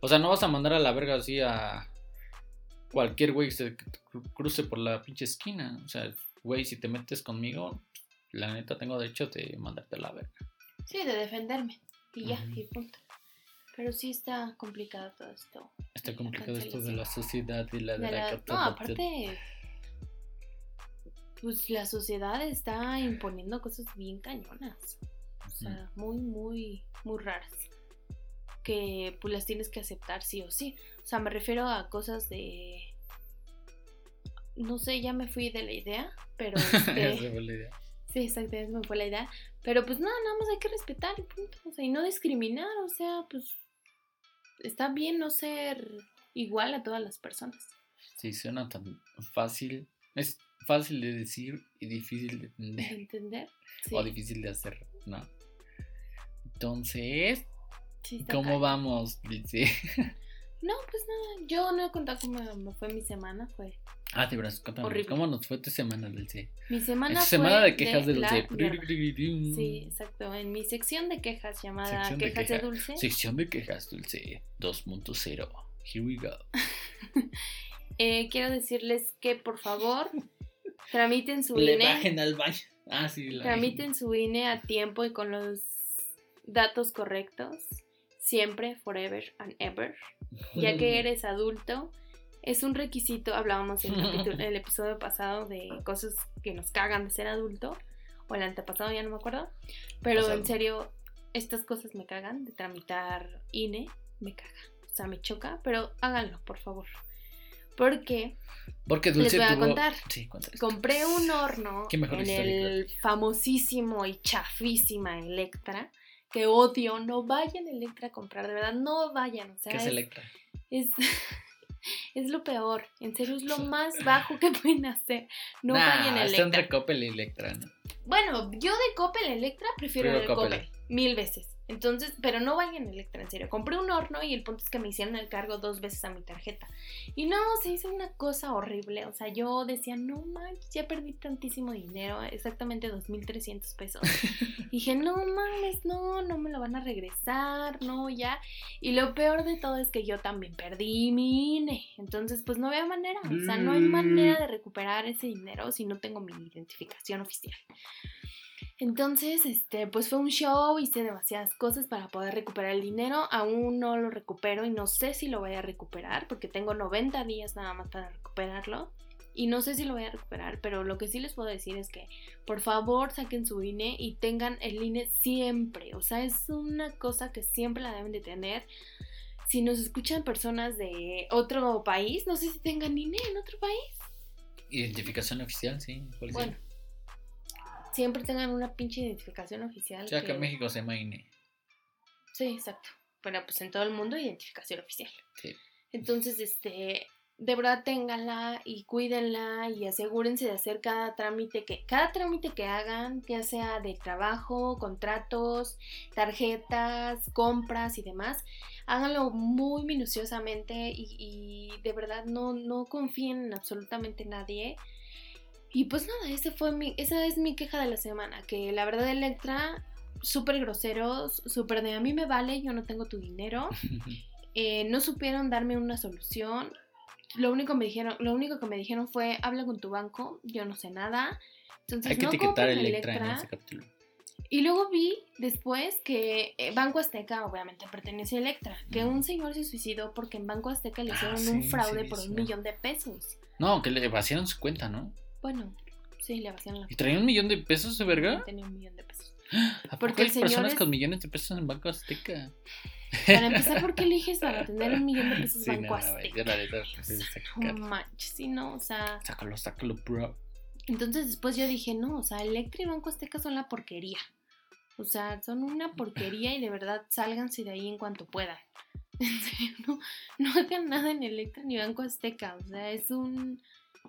O sea, no vas a mandar a la verga así a cualquier güey que se cru- cruce por la pinche esquina. O sea, güey, si te metes conmigo, la neta tengo derecho de mandarte a la verga. Sí, de defenderme. Y ya, y punto. Pero sí está complicado todo esto. Está complicado esto de la sociedad y la de, De la, la- no, aparte, pues la sociedad está imponiendo cosas bien cañonas. O sea, muy, muy, muy raras. Que pues las tienes que aceptar sí o sí. O sea, me refiero a cosas de... No sé, ya me fui de la idea, pero... este, fue la idea. Sí, exactamente, me fue la idea. Pero pues nada, nada más hay que respetar y punto. O sea, y no discriminar, o sea, pues está bien no ser igual a todas las personas. Sí, suena tan fácil. Es fácil de decir y difícil de ¿De entender. entender? Sí, O difícil de hacer, ¿no? Entonces, sí ¿cómo vamos? Dice. No, pues nada, yo no he contado cómo me fue mi semana, fue... Ah, de verdad, cuéntame. Horrible. ¿Cómo nos fue tu semana, Dulce? Mi semana fue semana de quejas de, Dulce. Sí, exacto, en mi sección de quejas llamada Sección de Quejas de, quejas. Dulce, Sección de quejas, Dulce 2.0. Here we go. eh, quiero decirles que por favor tramiten su Le INE. bajen al baño. Ah, sí, la Tramiten su INE a tiempo y con los datos correctos. Siempre, forever and ever. Ya que eres adulto, es un requisito. Hablábamos en el, capítulo- en el episodio pasado de cosas que nos cagan de ser adulto. O el antepasado, ya no me acuerdo. Pero Pasado. en serio, estas cosas me cagan. De tramitar INE, me caga. O sea, me choca. Pero háganlo, por favor. Porque Porque Dulce Les voy a tuvo- contar. Sí. Compré un horno en historia, el famosísimo y chafísima Electra. Que odio, no vayan a Electra a comprar, de verdad, no vayan. O sea, ¿Qué es es, Electra? es, es lo peor. En serio, es lo más bajo que pueden hacer. No Nah, vayan a está entre Electra. Coppel y Electra, ¿no? Bueno, yo de Coppel a Electra prefiero Prefiero el Coppel. Coppel. Mil veces. Entonces, pero no vayan a Electra, en serio. Compré un horno y el punto es que me hicieron el cargo dos veces a mi tarjeta. Y no, se hizo una cosa horrible. O sea, yo decía, no manches, ya perdí tantísimo dinero, exactamente 2.300 pesos. Dije, no mames, no, no me lo van a regresar, no, ya. Y lo peor de todo es que yo también perdí mi INE. Entonces, pues no había manera. O sea, no hay manera de recuperar ese dinero si no tengo mi identificación oficial. Entonces, este, pues fue un show, hice demasiadas cosas para poder recuperar el dinero. Aún no lo recupero y no sé si lo voy a recuperar porque tengo 90 días nada más para recuperarlo. Y no sé si lo voy a recuperar, pero lo que sí les puedo decir es que por favor saquen su INE y tengan el INE siempre. O sea, es una cosa que siempre la deben de tener. Si nos escuchan personas de otro país, no sé si tengan INE en otro país. Identificación oficial, sí. ¿cuál Bueno, siempre tengan una pinche identificación oficial. O sea, que que- en México se llama INE. Sí, exacto. Pero pues en todo el mundo identificación oficial. Sí. Entonces, este, de verdad ténganla y cuídenla y asegúrense de hacer cada trámite que, cada trámite que hagan, ya sea de trabajo, contratos, tarjetas, compras y demás, háganlo muy minuciosamente y, y de verdad no, no confíen en absolutamente nadie. Y pues nada, ese fue mi, esa es mi queja de la semana, que la verdad Electra, súper groseros, súper de a mí me vale, yo no tengo tu dinero. Eh, no supieron darme una solución. Lo único, me dijeron, lo único que me dijeron fue, habla con tu banco, yo no sé nada. Entonces, Hay que no etiquetar compren Electra en Electra. ese capítulo. Y luego vi después que eh, Banco Azteca obviamente pertenece a Electra, que un señor se suicidó porque en Banco Azteca le Ah, hicieron sí, un fraude por un millón de pesos. No, que le vaciaron su cuenta, ¿no? Bueno, sí, le vaciaron la ¿Y traía un millón de pesos de verga? Tenía un millón de pesos. ¿A Porque hay personas es- con millones de pesos en Banco Azteca? Para empezar, ¿por qué eliges para tener un millón de pesos Sí, Banco no, no, Azteca? pues, es No sacar- manches, sí, no, o sea. Sácalo, sácalo, bro. Entonces después yo dije, no, o sea, Electra y Banco Azteca son la porquería. O sea, son una porquería y de verdad sálganse de ahí en cuanto puedan. En serio, no, no hagan nada en Electra ni Banco Azteca. O sea, es un,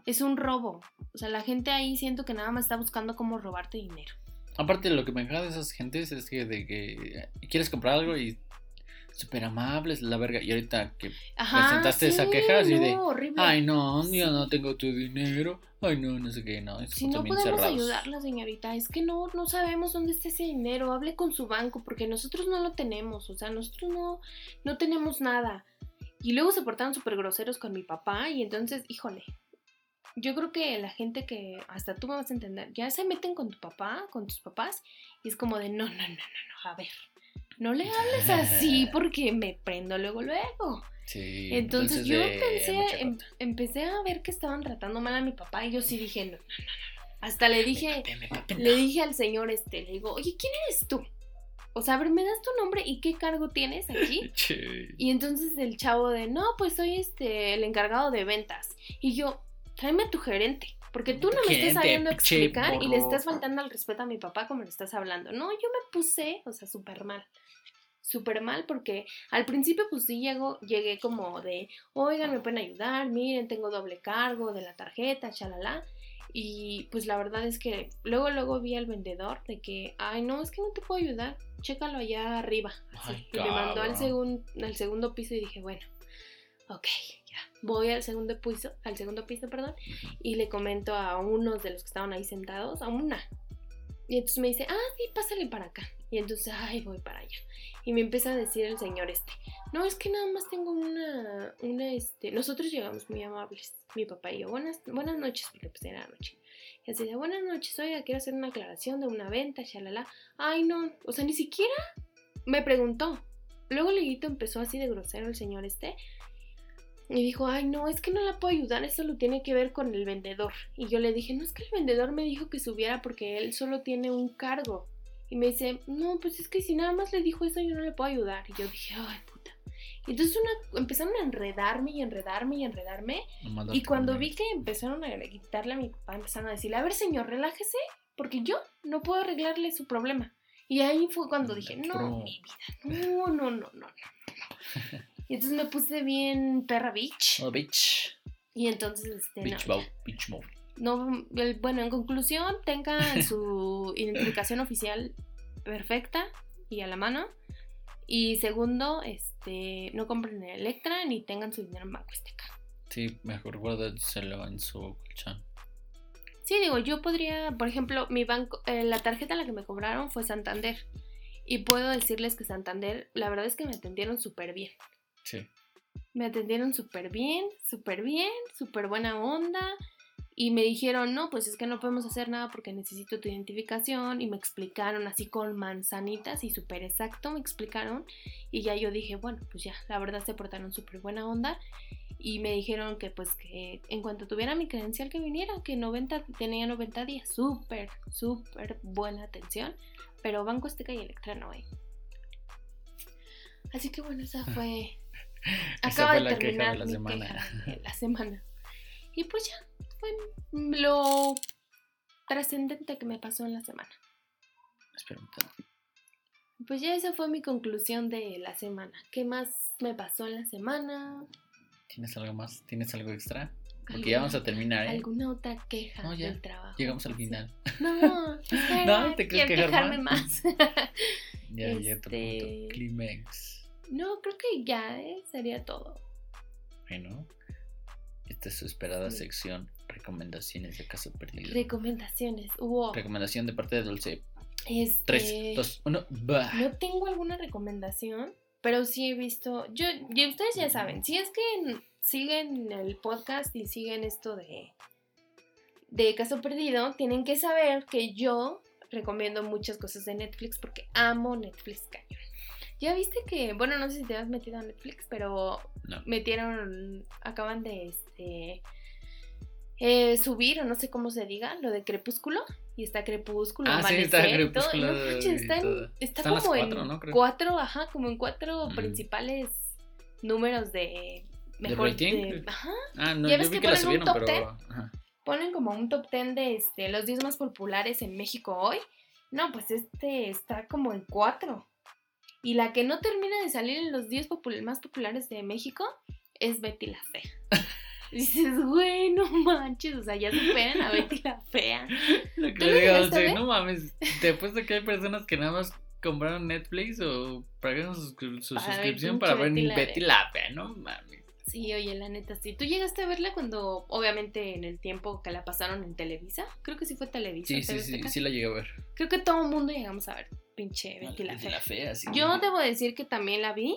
es un robo. O sea, la gente ahí siento que nada más está buscando cómo robarte dinero. Aparte, lo que me encanta de esas gentes es que de que quieres comprar algo y súper amables, la verga. Y ahorita que Ajá, Presentaste esa sí, queja así no, de, horrible. Ay, no, yo Sí. no tengo tu dinero. Ay, no, no sé qué, no. Es Si no podemos cerrados. ayudarla, señorita, es que no, no sabemos dónde está ese dinero. Hable con su banco porque nosotros no lo tenemos. O sea, nosotros no, no tenemos nada. Y luego se portaron súper groseros con mi papá y entonces, híjole. Yo creo que la gente que, hasta tú me vas a entender, ya se meten con tu papá, con tus papás, y es como de, no, no, no, no, no, a ver, no le hables así porque me prendo luego, luego. Sí. Entonces, yo de pensé, em- empecé a ver que estaban tratando mal a mi papá y yo sí dije, no, no, no, no. Hasta le dije, Me papé, me papé, le dije al señor este, le digo, oye, ¿quién eres tú? O sea, a ver, ¿me das tu nombre y qué cargo tienes aquí? Che. Y entonces el chavo de, no, pues soy este, el encargado de ventas. Y yo, tráeme a tu gerente. Porque tú no me estás sabiendo explicar y le estás faltando al respeto a mi papá como le estás hablando. No, yo me puse, o sea, súper mal. Súper mal porque al principio pues sí llego, llegué como de, oigan, me pueden ayudar, miren, tengo doble cargo de la tarjeta, chalala. Y pues la verdad es que luego, luego vi al vendedor de que, ay, no, es que no te puedo ayudar, chécalo allá arriba. Así. Ay, y me mandó al, segun- al segundo piso y dije, bueno, ok, ya. Voy al segundo piso, al segundo piso, perdón, y le comento a unos de los que estaban ahí sentados, a una. Y entonces me dice, ah, sí, pásale para acá. Y entonces, ay, voy para allá. Y me empieza a decir el señor este, no, es que nada más tengo una, una, este, nosotros llegamos muy amables, mi papá y yo, buenas, buenas noches, porque pues era noche. Y así de, buenas noches, oiga, quiero hacer una aclaración de una venta, shalala. Ay, no, o sea, ni siquiera me preguntó. Luego Leguito empezó así de grosero el señor este. Y dijo, ay, no, es que no la puedo ayudar, eso lo tiene que ver con el vendedor. Y yo le dije, no, es que el vendedor me dijo que subiera porque él solo tiene un cargo. Y me dice, no, pues es que si nada más le dijo eso, yo no le puedo ayudar. Y yo dije, ay, puta. Y entonces una, empezaron a enredarme y enredarme y enredarme. Y cuando vi que empezaron a quitarle a mi papá, empezaron a decirle, a ver señor, relájese, porque yo no puedo arreglarle su problema. Y ahí fue cuando dije, no, mi vida, no, no, no, no, no. no". Y entonces me puse bien perra bitch. Oh, bitch. Y entonces, este, no, Bitch mode, bitch no, el- bueno, en conclusión, tengan su identificación oficial perfecta y a la mano. Y segundo, este, no compren en Electra ni tengan su dinero en Banco Azteca. Sí, mejor guárdaselo en su colchón. Sí, digo, yo podría, por ejemplo, mi banco, eh, la tarjeta a la que me cobraron fue Santander. Y puedo decirles que Santander, la verdad es que me atendieron súper bien. Sí. Me atendieron súper bien, súper bien, súper buena onda. Y me dijeron, no, pues es que no podemos hacer nada porque necesito tu identificación. Y me explicaron así con manzanitas y súper exacto me explicaron. Y ya yo dije, bueno, pues ya, la verdad se portaron súper buena onda. Y me dijeron que pues que en cuanto tuviera mi credencial que viniera, que 90, tenía 90 días. Súper, súper buena atención. Pero Banco Azteca y Electra no hay. Así que bueno, esa fue... Esa Acaba fue de la queja de la mi semana. queja de la semana. Y pues ya, fue lo trascendente que me pasó en la semana. Espera un tanto. Pues ya esa fue mi conclusión de la semana. ¿Qué más me pasó en la semana? ¿Tienes algo más? ¿Tienes algo extra? Porque ya vamos a terminar, ¿eh? ¿Alguna otra queja No, ya, del trabajo? Llegamos al final. No, espera, No, ¿te quejar quejarme más. Ya, ya te Este- pregunto. No, creo que ya ¿eh? sería todo. Bueno, esta es su esperada Sí. sección. Recomendaciones de caso perdido. Recomendaciones. Hubo. Recomendación de parte de Dulce. Este, 3, 2, 1, va. No tengo alguna recomendación, pero sí he visto. Yo, y ustedes ya saben, si es que siguen el podcast y siguen esto de, de Caso Perdido, tienen que saber que yo recomiendo muchas cosas de Netflix porque amo Netflix cañón. Ya viste que, bueno, no sé si te has metido a Netflix, pero No. metieron, acaban de este eh, subir, o no sé cómo se diga, lo de Crepúsculo. Y está Crepúsculo, Ah, sí, está Amanecer y todo. y Crepúsculo no manches, está, en- está como cuatro, en ¿no? Creo. cuatro, ajá, como en cuatro Mm. principales números de ¿De mejor rating? de- ajá, Ah, no, Ya yo ves vi que ponen un top pero. ajá. ponen como un top 10 de este, los 10 más populares en México hoy. No, pues este está como en 4. Y la que no termina de salir en los 10 popul- más populares de México es Betty la Fea. Dices, güey, no manches, o sea, ya superan a Betty la Fea. Lo que ¿Tú le lo digo, llegaste a sí, ver? no mames, te apuesto que hay personas que nada más compraron Netflix o pagaron su, su Para suscripción para ver Betty la Betty Fea. la Fea, no mames. Sí, oye, la neta, sí. ¿Tú llegaste a verla cuando, obviamente, en el tiempo que la pasaron en Televisa? Creo que sí fue Televisa. Sí, sí, sí, sí la llegué a ver. Creo que todo el mundo llegamos a ver pinche Betty la Betty Fea. la Fea, sí. Yo debo decir que también la vi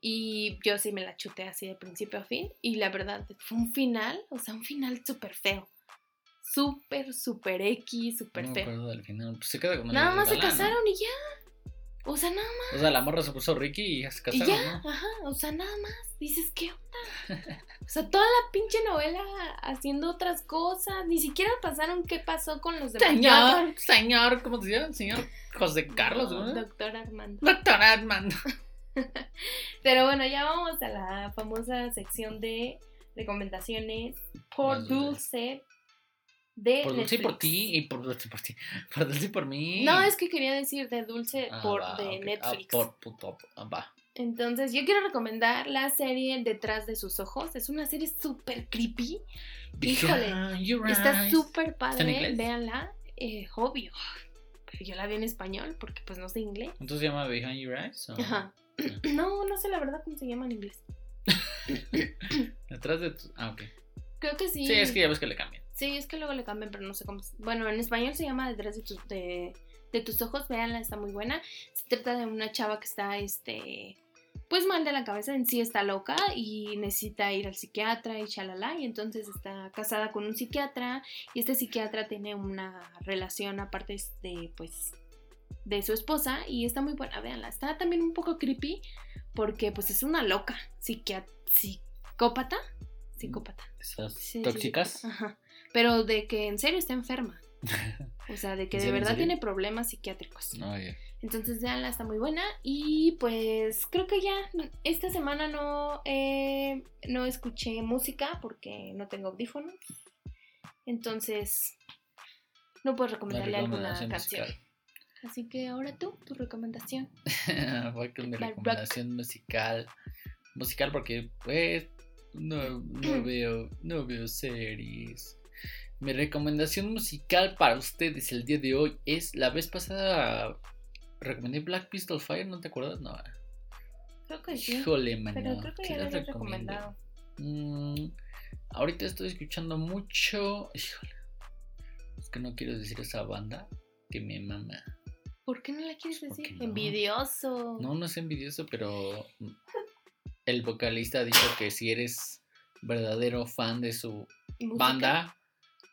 y yo sí me la chuté así de principio a fin y la verdad fue un final, o sea, un final súper feo. Súper, súper X, súper No me feo. acuerdo del final. Pues se queda Nada más se casaron y ya. O sea, nada más. O sea, la morra se puso Ricky y ya se Y casaron, ya, ¿no? ajá, o sea, nada más. Dices, ¿qué onda? O sea, toda la pinche novela haciendo otras cosas. Ni siquiera pasaron qué pasó con los demás. Señor, señor, ¿cómo se llama? Señor José Carlos, No, ¿no? Doctor Armando. Doctor Armando. Pero bueno, ya vamos a la famosa sección de recomendaciones por dulce de Por dulce y por Netflix. ti y por dulce por ti. Por dulce y por mí. No, es que quería decir de dulce Ah, por va, de ok. Ah, Netflix. por puto. ah, va. Entonces, yo quiero recomendar la serie Detrás de sus ojos. Es una serie súper creepy. Híjole, Está súper padre. Véanla. Eh, obvio. Pero yo la vi en español porque pues no sé inglés. ¿Entonces se llama Behind Your Eyes? o- Ajá. No, no sé la verdad cómo se llama en inglés. Detrás de tu... Ah, ok. Creo que sí. Sí, es que ya ves que le cambian. Sí, es que luego le cambian, pero no sé cómo. Bueno, en español se llama Detrás de, tus- de, de tus ojos, véanla, está muy buena. Se trata de una chava que está, este, pues mal de la cabeza, en sí está loca y necesita ir al psiquiatra y chalala. Y entonces está casada con un psiquiatra y este psiquiatra tiene una relación aparte de, pues, de su esposa y está muy buena, véanla. Está también un poco creepy porque, pues, es una loca, psiquiatra, psicópata, psicópata. Esas Sí, sí, sí. tóxicas. Ajá. Pero de que en serio está enferma. O sea, de que ¿En de verdad tiene problemas psiquiátricos. No, ya. Entonces, veanla, está muy buena. Y pues creo que ya esta semana no, eh, no escuché música porque no tengo audífonos. Entonces, no puedo recomendarle alguna canción. musical. Así que ahora tú, tu recomendación. Voy con mi recomendación musical. Musical porque, pues, no, no veo, no veo series. Mi recomendación musical para ustedes el día de hoy es la vez pasada recomendé Black Pistol Fire, ¿no te acuerdas? No. Creo que sí. Híjole, mano. pero creo que ¿qué ya les recomiendo? recomendado. Mm, ahorita estoy escuchando mucho. Híjole. Es que no quiero decir esa banda que me mama. ¿Por qué no la quieres Pues, ¿por decir? no? Envidioso. No, no es envidioso, pero el vocalista dicho que si eres verdadero fan de su ¿Música? banda,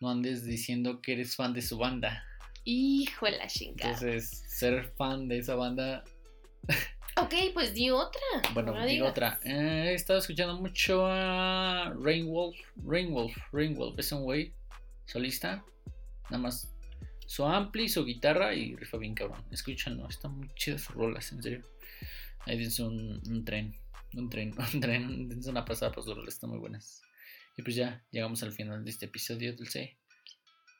no andes diciendo que eres fan de su banda. Hijo de la chingada. Entonces, ser fan de esa banda, Ok, pues di otra. bueno, no digas. otra. Eh, he estado escuchando mucho a Rainwolf, Rainwolf, Rainwolf, es un güey solista, nada más su ampli, su guitarra y rifa bien cabrón. Escúchanlo, están muy chidas sus rolas, en serio. Ahí dense un, un tren, un tren, un tren, dense una pasada por sus rolas, están muy buenas. Y pues ya, llegamos al final de este episodio, Dulce.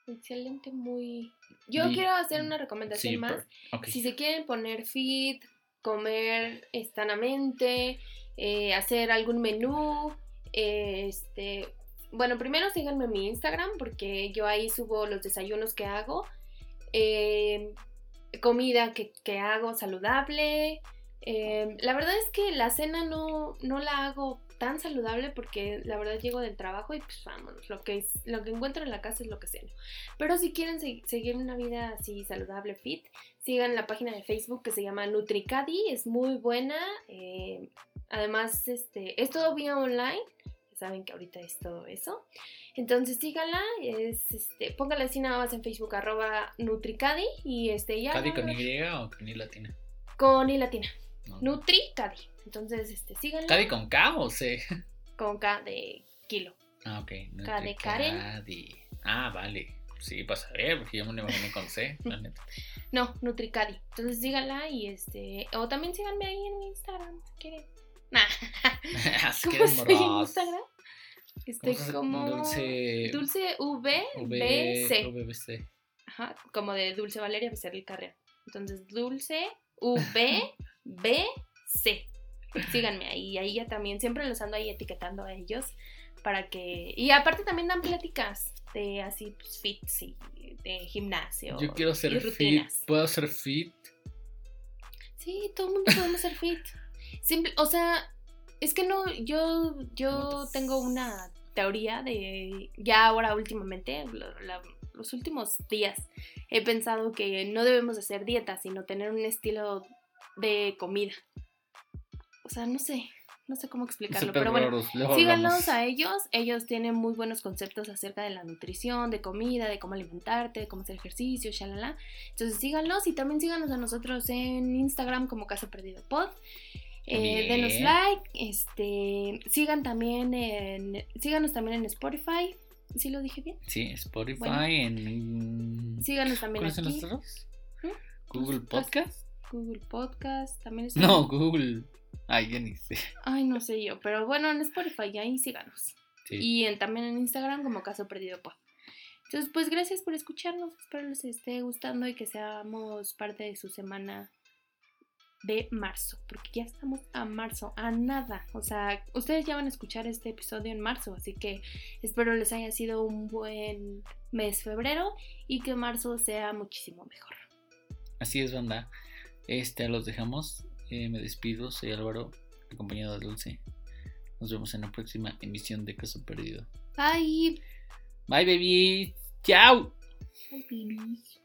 Excelente, muy. Yo quiero hacer una recomendación Sí, más. per- ok. Si se quieren poner fit, comer sanamente, eh, hacer algún menú, eh, este, bueno, primero síganme en mi Instagram porque yo ahí subo los desayunos que hago, eh, comida que, que hago saludable. eh, la verdad es que la cena no, no la hago tan saludable porque la verdad llego del trabajo y pues vámonos, lo que, lo que encuentro en la casa es lo que ceno. Pero si quieren se- seguir una vida así saludable, fit, sigan la página de Facebook que se llama Nutricadi, es muy buena. eh, además, este, es todo vía online. Saben que ahorita es todo eso. Entonces síganla, es, este, póngala así nada más en Facebook, arroba Nutricadi y este ya. ¿Cadi con Y o con I latina? Con I latina. No. Nutricadi. Entonces, este, síganla. ¿Cadi con K o C? con K de kilo. Ah, ok. K de Karen. Nutricadi. Ah, vale. Sí, para saber, porque yo me lo imaginé con C, la neta. No, Nutricadi. Entonces síganla y este. O también síganme ahí en mi Instagram si quieren. Nah. Que ¿Cómo estoy en. Instagram? Este, ¿Cómo se- como. Dulce. Dulce V, V- B, C. VBC. Ajá, como de Dulce Valeria Becerril Carrera. Entonces, Dulce V, B, C. Síganme ahí. Ahí ya también siempre los ando ahí etiquetando a ellos. Para que. Y aparte también dan pláticas de así, pues, fits y de gimnasio. Yo quiero ser fit. ¿Puedo ser fit? Sí, todo el mundo podemos ser fit. Simple, o sea, es que no, yo, yo Pues- tengo una teoría de, ya ahora últimamente, la- los últimos días, he pensado que no debemos hacer dieta, sino tener un estilo de comida. O sea, no sé, no sé cómo explicarlo, pero bueno. raros, Síganlos a ellos, ellos tienen muy buenos conceptos acerca de la nutrición, de comida, de cómo alimentarte, de cómo hacer ejercicio, shalala. Entonces síganlos y también síganos a nosotros en Instagram como Caso Perdido Pod. Eh, denos like, este, sigan también en, síganos también en Spotify, ¿sí lo dije bien? Sí, Spotify, Bueno. en... Síganos también ¿Cuáles son aquí, los otros? ¿Mm? ¿Google Podcast? Google Podcast, también No, Google. Sé. Ay, no sé yo, pero bueno, en Spotify ahí síganos. Sí. y en- también en Instagram como Caso Perdido Pod. Entonces, pues gracias por escucharnos. Espero les esté gustando y que seamos parte de su semana de marzo, porque ya estamos a marzo, a nada. O sea, ustedes ya van a escuchar este episodio en marzo, así que espero les haya sido un buen mes febrero y que marzo sea muchísimo mejor. Así es, banda. Este, los dejamos. Eh, me despido. Soy Álvaro, acompañado de Dulce. Nos vemos en la próxima emisión de Caso Perdido. Bye. Bye, baby. Chao. Bye, babies.